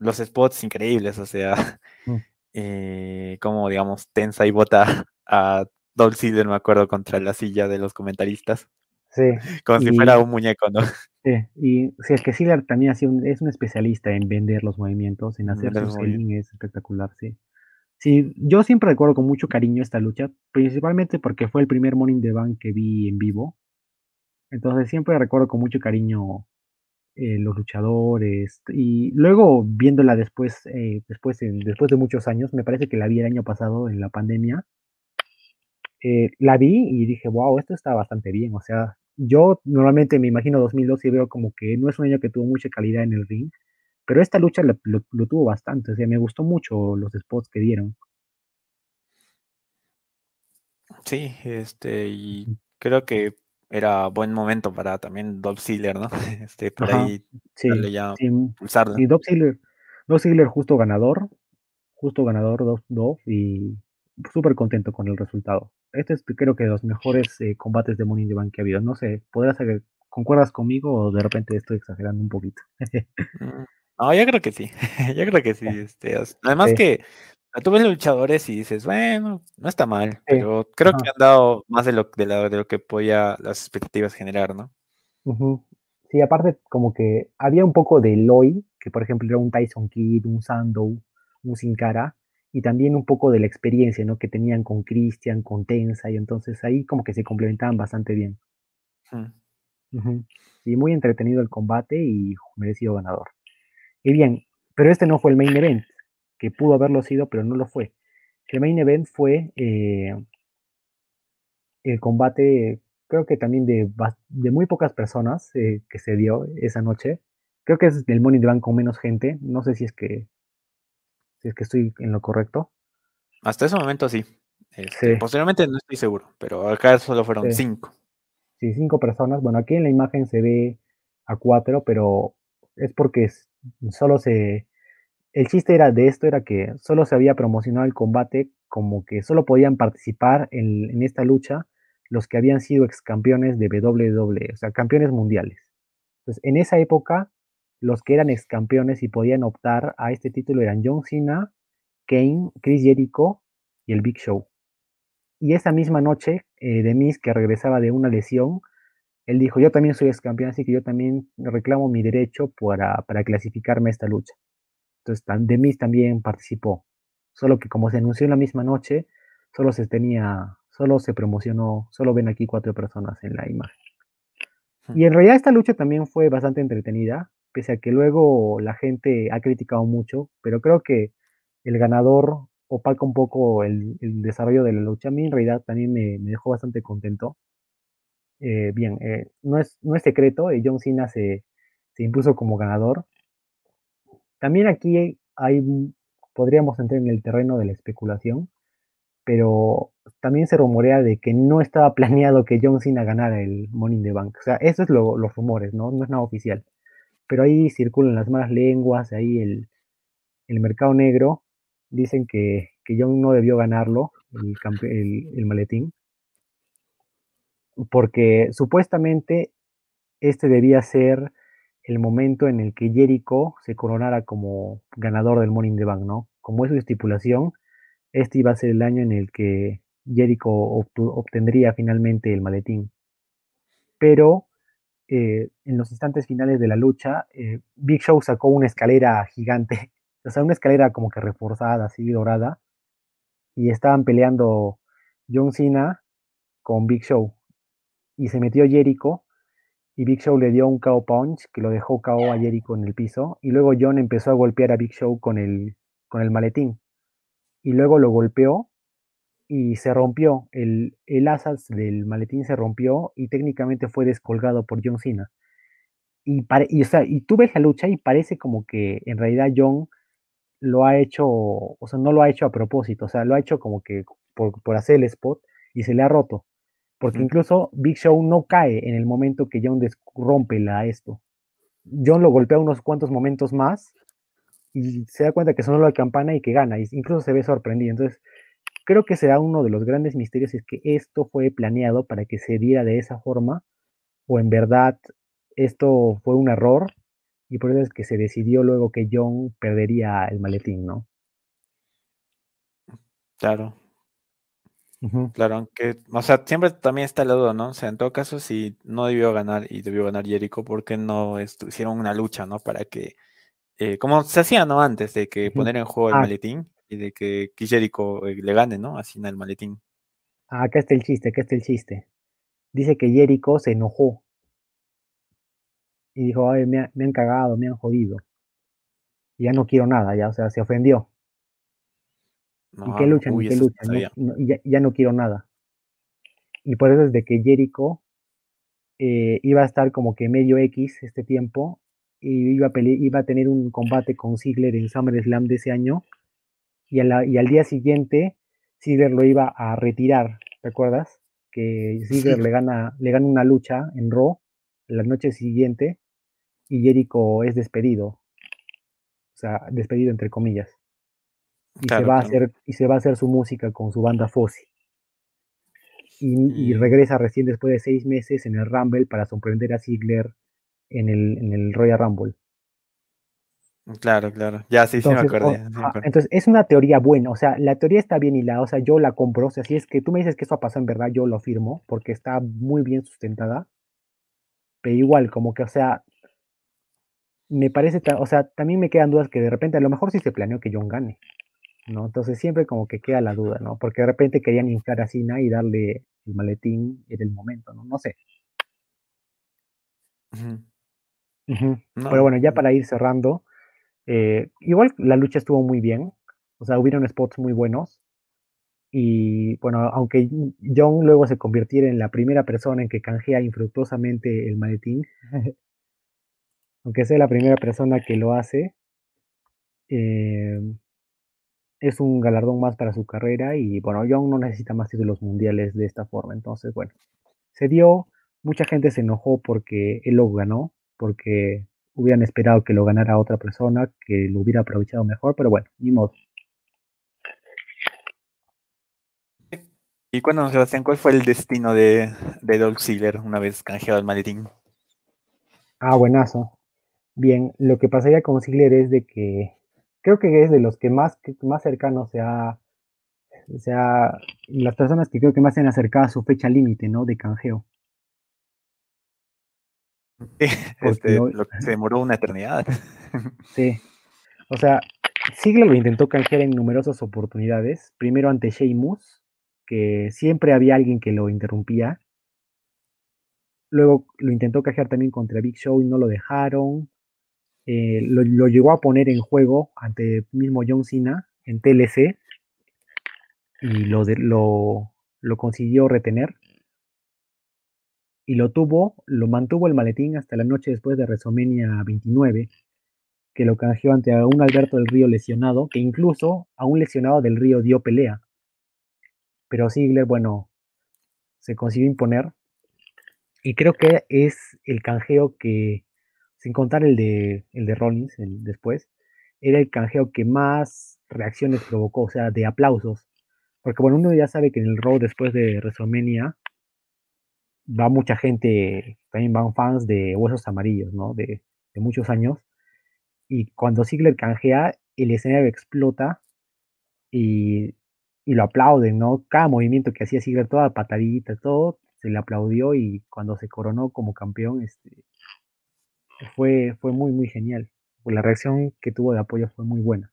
los spots increíbles, o sea, <laughs> eh, como digamos, tensa y bota a Dolph Ziggler, me acuerdo, contra la silla de los comentaristas. Sí. Como si fuera un muñeco, ¿no? Sí, y sí, es que Sealer también es un especialista en vender los movimientos, en hacer su selling, es espectacular, sí. Sí, yo siempre recuerdo con mucho cariño esta lucha, principalmente porque fue el primer Morning the Bank que vi en vivo. Entonces siempre recuerdo con mucho cariño eh, los luchadores. Y luego viéndola después, eh, después, después de muchos años, me parece que la vi el año pasado en la pandemia. Eh, la vi y dije, wow, esto está bastante bien. O sea, yo normalmente me imagino 2002 y veo como que no es un año que tuvo mucha calidad en el ring, pero esta lucha lo, tuvo bastante, o sea, me gustó mucho los spots que dieron. Sí, este, y creo que era buen momento para también Dolph Ziggler, ¿no? <laughs> Este, por ahí sí, ya sí, Y Dolph Ziggler, justo ganador, justo ganador Dolph y súper contento con el resultado. Este es creo que de los mejores eh, combates de Money in the Bank que ha habido. No sé, ¿podrías saber, concuerdas conmigo o de repente estoy exagerando un poquito? <laughs> Mm, no, yo creo que sí. <laughs> yo creo que sí. Este, además que tú ves luchadores y dices, bueno, no está mal, pero creo que han dado más de lo, de, de lo que podía las expectativas generar, ¿no? Sí, aparte como que había un poco de Loy, que por ejemplo era un Tyson Kidd, un Sandow, un Sin Cara, y también un poco de la experiencia ¿no? que tenían con Cristian, con Tensa, y entonces ahí como que se complementaban bastante bien. Y muy entretenido el combate y merecido ganador. Y bien, pero este no fue el main event, que pudo haberlo sido, pero no lo fue. El main event fue eh, el combate, creo que también de, de muy pocas personas eh, que se dio esa noche. Creo que es el Money Bank con menos gente. No sé si es que es que estoy en lo correcto. Hasta ese momento sí. Este, posteriormente no estoy seguro, pero acá solo fueron cinco. Sí, cinco personas. Bueno, aquí en la imagen se ve a cuatro, pero es porque solo se... El chiste era de esto era que solo se había promocionado el combate como que solo podían participar en, en esta lucha los que habían sido ex campeones de WWE, o sea, campeones mundiales. Entonces, en esa época los que eran ex campeones y podían optar a este título eran John Cena, Kane, Chris Jericho y el Big Show. Y esa misma noche, eh, Demis, que regresaba de una lesión, él dijo, yo también soy ex campeón, así que yo también reclamo mi derecho para, clasificarme a esta lucha. Entonces, Demis también participó. Solo que como se anunció en la misma noche, solo se tenía, solo se promocionó, solo ven aquí cuatro personas en la imagen. Y en realidad esta lucha también fue bastante entretenida pese a que luego la gente ha criticado mucho, pero creo que el ganador opaca un poco el, desarrollo de la lucha. A mí en realidad también me, dejó bastante contento. Eh, bien, eh, no, es, no es secreto, eh, John Cena se, impuso como ganador. También aquí hay, podríamos entrar en el terreno de la especulación, pero también se rumorea de que no estaba <laughs> planeado que John Cena ganara el Money in the Bank. O sea, eso es lo, los rumores, ¿no? No es nada oficial pero ahí circulan las malas lenguas, ahí el, mercado negro, dicen que, que John no debió ganarlo, el, el, maletín. porque supuestamente este debía ser el momento en el que Jericho se coronara como ganador del Morning the Bank, ¿no? Como es su estipulación, este iba a ser el año en el que Jericho obtendría finalmente el maletín. Pero eh, en los instantes finales de la lucha, eh, Big Show sacó una escalera gigante, <laughs> o sea, una escalera como que reforzada, así dorada, y estaban peleando John Cena con Big Show. Y se metió Jericho y Big Show le dio un KO punch que lo dejó KO a Jericho en el piso y luego John empezó a golpear a Big Show con el, con el maletín y luego lo golpeó y se rompió, el, el asas del maletín se rompió y técnicamente fue descolgado por John Cena. Y, y, o sea, y tú ves la lucha y parece como que en realidad John lo ha hecho, o sea, no lo ha hecho a propósito, o sea, lo ha hecho como que por, por hacer el spot y se le ha roto. Porque incluso Big Show no cae en el momento que John rompe la esto. John lo golpea unos cuantos momentos más y se da cuenta que sonó la campana y que gana. Y incluso se ve sorprendido. Entonces, creo que será uno de los grandes misterios es que esto fue planeado para que se diera de esa forma o en verdad esto fue un error y por eso es que se decidió luego que John perdería el maletín, ¿no? Claro, Claro, aunque, o sea, siempre también está el lado, ¿no? O sea, en todo caso, si no debió ganar y debió ganar Jericho, ¿por qué no hicieron una lucha, ¿no? Para que, eh, como se hacía, ¿no? Antes de que poner en juego el ah. maletín y de que, Jericho eh, le gane, ¿no? Así en el maletín. Ah, acá está el chiste, acá está el chiste. Dice que Jericho se enojó y dijo, ay, me, me han cagado, me han jodido. Y ya no quiero nada, ya, o sea, se ofendió. ¿Y qué luchan? ¿Y qué luchan? ya, no quiero nada. Y por eso es de que Jericho eh, iba a estar como que medio X este tiempo y iba a, iba a tener un combate con Ziggler en SummerSlam de ese año y, y al día siguiente Ziggler lo iba a retirar, ¿recuerdas? Que Ziggler le, gana, le gana una lucha en Raw la noche siguiente y Jericho es despedido. O sea, despedido entre comillas y, se va a hacer, y se va a hacer su música con su banda Fossi. Y, regresa recién después de seis meses en el Rumble para sorprender a Ziggler en el, en el Royal Rumble. Claro, claro. Ya sí, sí me acordé. Ah, entonces, es una teoría buena. O sea, la teoría está bien hilada. O sea, yo la compro. O sea, si es que tú me dices que eso ha pasado en verdad, yo lo afirmo porque está muy bien sustentada. Pero igual, como que, o sea, me parece, o sea, también me quedan dudas que de repente a lo mejor sí se planeó que John gane. ¿no? Entonces siempre como que queda la duda, ¿no? Porque de repente querían inflar a Cina y darle el maletín en el momento, ¿no? No sé. Pero bueno, ya para ir cerrando, eh, igual la lucha estuvo muy bien, o sea, hubieron spots muy buenos. Y bueno, aunque John luego se convirtiera en la primera persona en que canjea infructuosamente el maletín, <laughs> aunque sea la primera persona que lo hace, eh, es un galardón más para su carrera y bueno, Young no necesita más títulos mundiales de esta forma. Entonces, bueno, se dio, mucha gente se enojó porque él lo ganó, porque hubieran esperado que lo ganara otra persona, que lo hubiera aprovechado mejor, pero bueno, ni modo. Y cuando Sebastián, ¿cuál fue el destino de, de Dolph Ziggler una vez canjeado el maletín? Ah, buenazo. Bien, lo que pasaría con Ziggler es de que creo que es de los que más, más cercanos se ha, sea, las personas que creo que más se han acercado a su fecha límite, ¿no? De canjeo. Este, lo que se demoró una eternidad. <laughs> Sí. O sea, Sigler lo intentó canjear en numerosas oportunidades. Primero ante Sheamus, que siempre había alguien que lo interrumpía. Luego lo intentó canjear también contra Big Show y no lo dejaron. Eh, lo, llegó a poner en juego ante mismo John Cena en TLC y lo, lo, lo consiguió retener. Y lo tuvo, lo mantuvo el maletín hasta la noche después de WrestleMania 29, que lo canjeó ante un Alberto del Río lesionado, que incluso a un lesionado del Río dio pelea. Pero Ziggler, bueno, se consiguió imponer. Y creo que es el canjeo que sin contar el de, el de Rollins después, era el canjeo que más reacciones provocó, o sea, de aplausos. Porque bueno, uno ya sabe que en el Raw después de WrestleMania, va mucha gente, también van fans de Huesos Amarillos, ¿no? De, de muchos años. Y cuando Ziggler canjea, el escenario explota y, y, lo aplauden, ¿no? Cada movimiento que hacía Ziggler, toda patadita, todo, se le aplaudió y cuando se coronó como campeón, este, fue, fue muy, muy genial. Pues la reacción que tuvo de apoyo fue muy buena.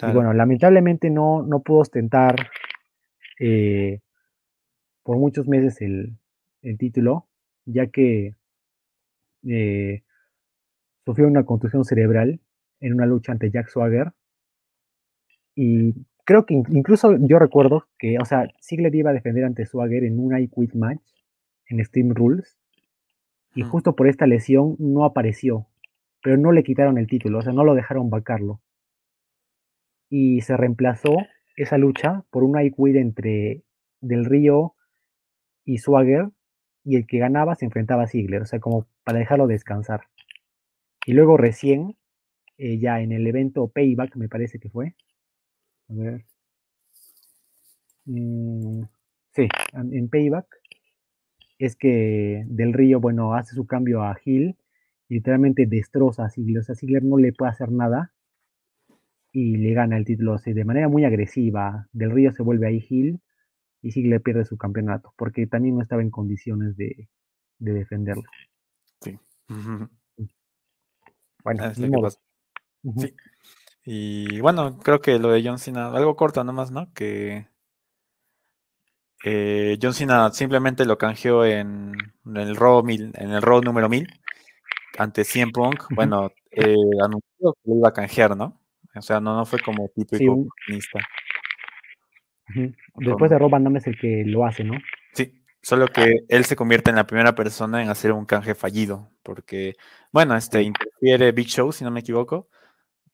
Y bueno, lamentablemente no, no pudo ostentar eh, por muchos meses el, el título, ya que eh, sufrió una contusión cerebral en una lucha ante Jack Swagger. Y creo que incluso yo recuerdo que, o sea, Ziggler iba a defender ante Swagger en un I Quit match en Steam Rules. Y justo por esta lesión no apareció. Pero no le quitaron el título, o sea, no lo dejaron vacarlo. Y se reemplazó esa lucha por un I Quit entre Del Río y Swagger. Y el que ganaba se enfrentaba a Ziggler, o sea, como para dejarlo descansar. Y luego recién, eh, ya en el evento Payback, me parece que fue, a ver. Mm, sí, en Payback es que Del Río, bueno, hace su cambio a Hill y literalmente destroza a Ziggler. O sea, Ziggler no le puede hacer nada y le gana el título de manera muy agresiva. Del Río se vuelve ahí Hill y Ziggler pierde su campeonato porque también no estaba en condiciones de, defenderlo. Sí. Bueno, ah, sí. Y bueno, creo que lo de John Cena, algo corto nomás, ¿no? Que eh, John Cena simplemente lo canjeó en, el Raw en el Raw número 1000 ante CM Punk. Bueno, eh, anunció que lo iba a canjear, ¿no? O sea, no, no fue como típico sí, Después de Rob Van es el que lo hace, ¿no? Sí, solo que él se convierte en la primera persona en hacer un canje fallido, porque, bueno, este interfiere Big Show, si no me equivoco,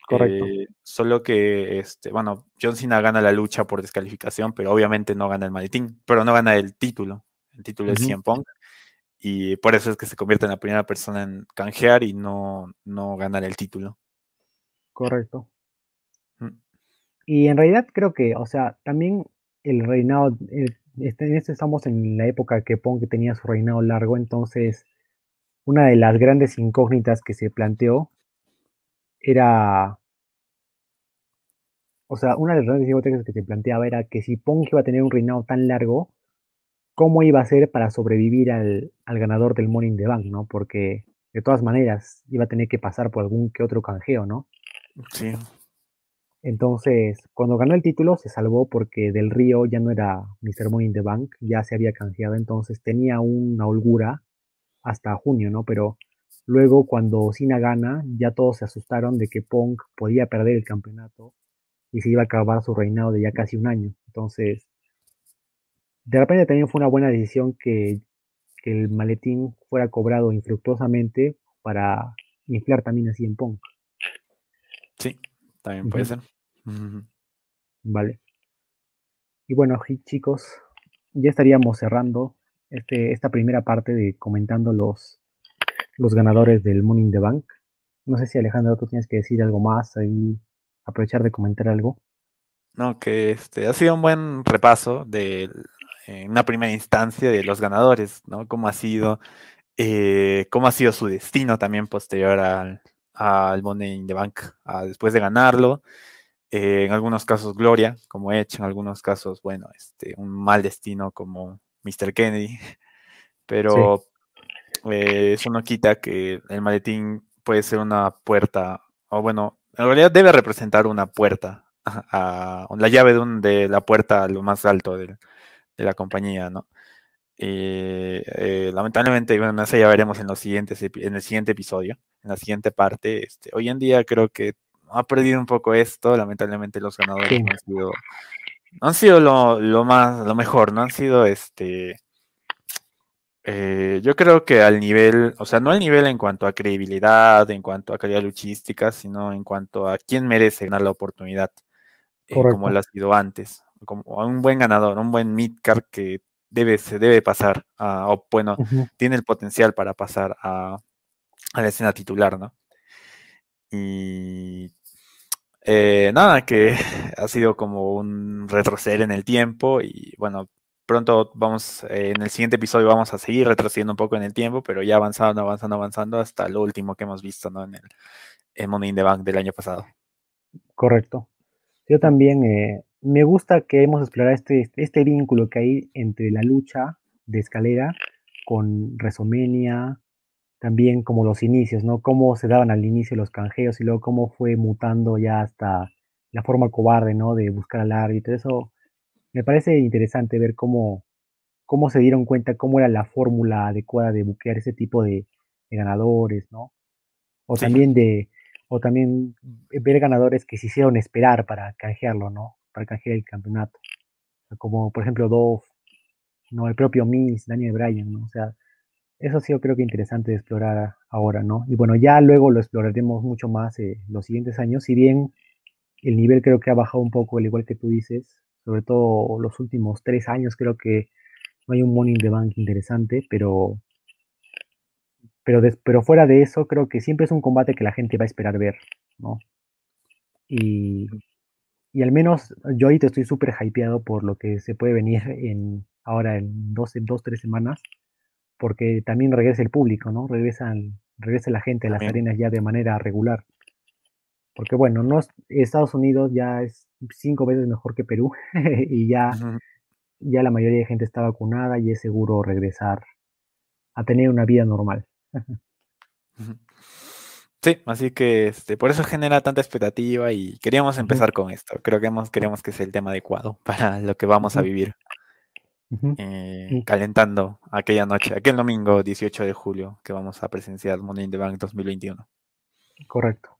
Correcto. Eh, solo que, este, bueno, John Cena gana la lucha por descalificación, pero obviamente no gana el maletín, pero no gana el título. El título es CM Punk. Y por eso es que se convierte en la primera persona en canjear y no, no ganar el título. Correcto. Y en realidad creo que, o sea, también el reinado, este, en este estamos en la época que Punk tenía su reinado largo, entonces una de las grandes incógnitas que se planteó era, o sea, una de las grandes hipótesis que se planteaba era que si Punk iba a tener un reinado tan largo, ¿cómo iba a ser para sobrevivir al, ganador del Morning the Bank, ¿no? Porque de todas maneras iba a tener que pasar por algún que otro canjeo, ¿no? Sí. Entonces, cuando ganó el título, se salvó porque Del Río ya no era Mr. Money the Bank, ya se había canjeado, entonces tenía una holgura hasta junio, ¿no? Pero Luego, cuando Cena gana, ya todos se asustaron de que Punk podía perder el campeonato y se iba a acabar su reinado de ya casi un año. Entonces, de repente también fue una buena decisión que, el maletín fuera cobrado infructuosamente para inflar también así en Punk. También puede ser. Vale. Y bueno, chicos, ya estaríamos cerrando este, esta primera parte de comentando los, los ganadores del Money in the Bank. No sé si Alejandro, tú tienes que decir algo más ahí, aprovechar de comentar algo. No, que este ha sido un buen repaso de en una primera instancia de los ganadores, ¿no? Cómo ha sido, eh, cómo ha sido su destino también posterior al, al Money in the Bank, después de ganarlo. Eh, en algunos casos gloria, como he hecho, en algunos casos, bueno, este, un mal destino como Mr. Kennedy. <laughs> Pero eh, eso no quita que el maletín puede ser una puerta, o bueno, en realidad debe representar una puerta, a, la llave de, de, la puerta a lo más alto de, la compañía, ¿no? Eh, lamentablemente, bueno, eso ya veremos en, los siguientes, en el siguiente episodio, en la siguiente parte. Este, hoy en día creo que ha perdido un poco esto, lamentablemente los ganadores no han sido, no han sido lo, lo, más, lo mejor, no han sido este eh, yo creo que al nivel, o sea, no al nivel en cuanto a credibilidad, en cuanto a calidad luchística, sino en cuanto a quién merece ganar la oportunidad, eh, como lo ha sido antes, como un buen ganador, un buen midcard que debe, se debe pasar, a, o bueno, tiene el potencial para pasar a, la escena titular, ¿no? Y eh, nada, que <laughs> ha sido como un retroceder en el tiempo y bueno, pronto vamos, eh, en el siguiente episodio vamos a seguir retrocediendo un poco en el tiempo, pero ya avanzando, avanzando, avanzando hasta lo último que hemos visto ¿no? en el, el Money in the Bank del año pasado. Correcto. Yo también eh, me gusta que hemos explorado este, este vínculo que hay entre la lucha de escalera con Resomenia, también como los inicios, ¿no? Cómo se daban al inicio los canjeos y luego cómo fue mutando ya hasta la forma cobarde, ¿no? De buscar al árbitro. Eso me parece interesante ver cómo, cómo se dieron cuenta cómo era la fórmula adecuada de buquear ese tipo de, ganadores, ¿no? O también de, o también ver ganadores que se hicieron esperar para canjearlo, ¿no? Para canjear el campeonato. Como por ejemplo Dove, ¿no? El propio Miss, Daniel Bryan, ¿no? O sea, eso sí yo creo que interesante de explorar ahora, ¿no? Y bueno, ya luego lo exploraremos mucho más eh, los siguientes años, si bien el nivel creo que ha bajado un poco, al igual que tú dices, sobre todo los últimos tres años creo que no hay un Money in the Bank interesante, pero, pero, pero fuera de eso creo que siempre es un combate que la gente va a esperar ver, ¿no? Y, y al menos yo te estoy súper hypeado por lo que se puede venir en ahora en dos, en dos, tres semanas porque también regresa el público, ¿no? Regresan, regresa la gente a las arenas ya de manera regular. Porque bueno, no, Estados Unidos ya es cinco veces mejor que Perú <laughs> y ya, ya la mayoría de gente está vacunada y es seguro regresar a tener una vida normal. Sí, así que este, por eso genera tanta expectativa y queríamos empezar con esto. Creo que hemos, queremos que sea el tema adecuado para lo que vamos a vivir. Eh, calentando aquella noche, aquel domingo 18 de julio que vamos a presenciar Money in the Bank 2021. Correcto.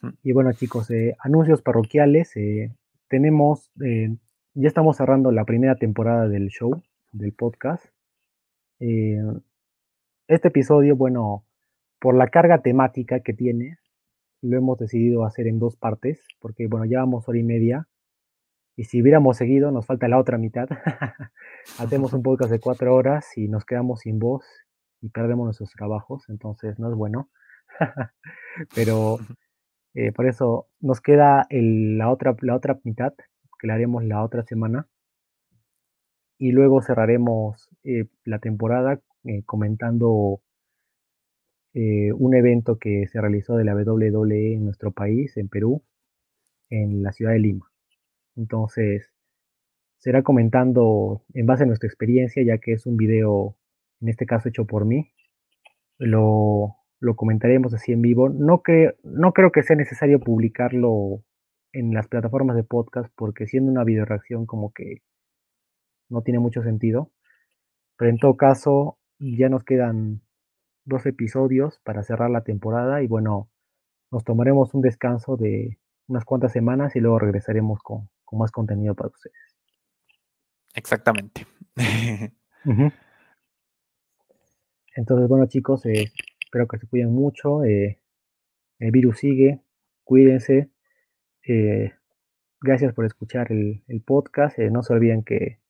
Mm. Y bueno chicos, eh, anuncios parroquiales. Eh, tenemos, ya estamos cerrando la primera temporada del show, del podcast. este episodio, bueno, por la carga temática que tiene, lo hemos decidido hacer en dos partes, porque bueno, llevamos hora y media y si hubiéramos seguido, nos falta la otra mitad. <laughs> Hacemos un podcast de cuatro horas y nos quedamos sin voz y perdemos nuestros trabajos, entonces no es bueno. <laughs> Pero eh, por eso nos queda la, otra, la otra mitad, que la haremos la otra semana. Y luego cerraremos eh, la temporada eh, comentando un evento que se realizó de la WWE en nuestro país, en Perú, en la ciudad de Lima. Entonces, será comentando en base a nuestra experiencia, ya que es un video, en este caso hecho por mí. Lo, comentaremos así en vivo. No, no creo que sea necesario publicarlo en las plataformas de podcast, porque siendo una video reacción como que no tiene mucho sentido. Pero en todo caso, ya nos quedan dos episodios para cerrar la temporada y bueno, nos tomaremos un descanso de unas cuantas semanas y luego regresaremos con, más contenido para ustedes. Exactamente. <laughs> Entonces, bueno chicos, eh, espero que se cuiden mucho. Eh, el virus sigue, cuídense. Eh, gracias por escuchar el, podcast. no se olviden que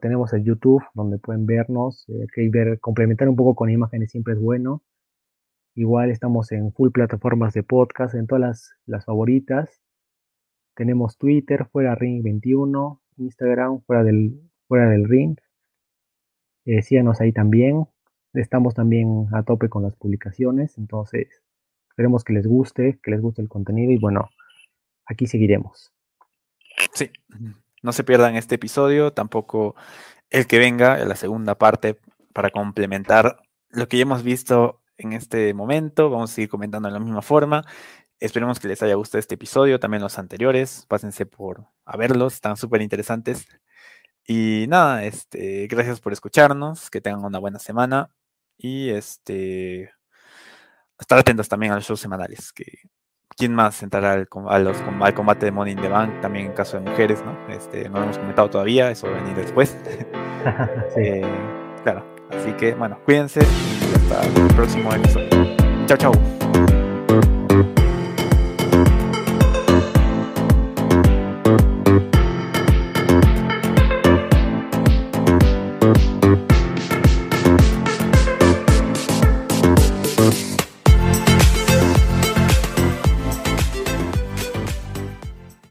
tenemos el YouTube donde pueden vernos, que ver, complementar un poco con imágenes siempre es bueno. Igual estamos en full plataformas de podcast, en todas las, las favoritas. Tenemos Twitter, fuera Ring 21, Instagram, fuera del, fuera del Ring. Eh, síganos ahí también. Estamos también a tope con las publicaciones, entonces esperemos que les guste, que les guste el contenido y bueno, aquí seguiremos. Sí, no se pierdan este episodio, tampoco el que venga, la segunda parte, para complementar lo que ya hemos visto en este momento. Vamos a seguir comentando de la misma forma. Esperemos que les haya gustado este episodio, también los anteriores. Pásense por a verlos, están súper interesantes. Y nada, este, gracias por escucharnos, que tengan una buena semana y este estar atentos también a los shows semanales. Que, ¿Quién más entrará al, a los, al combate de Money in the Bank? También en caso de mujeres, ¿no? Este, no lo hemos comentado todavía, eso va a venir después. <laughs> Eh, claro, así que bueno, cuídense y hasta el próximo episodio. Chao, chao.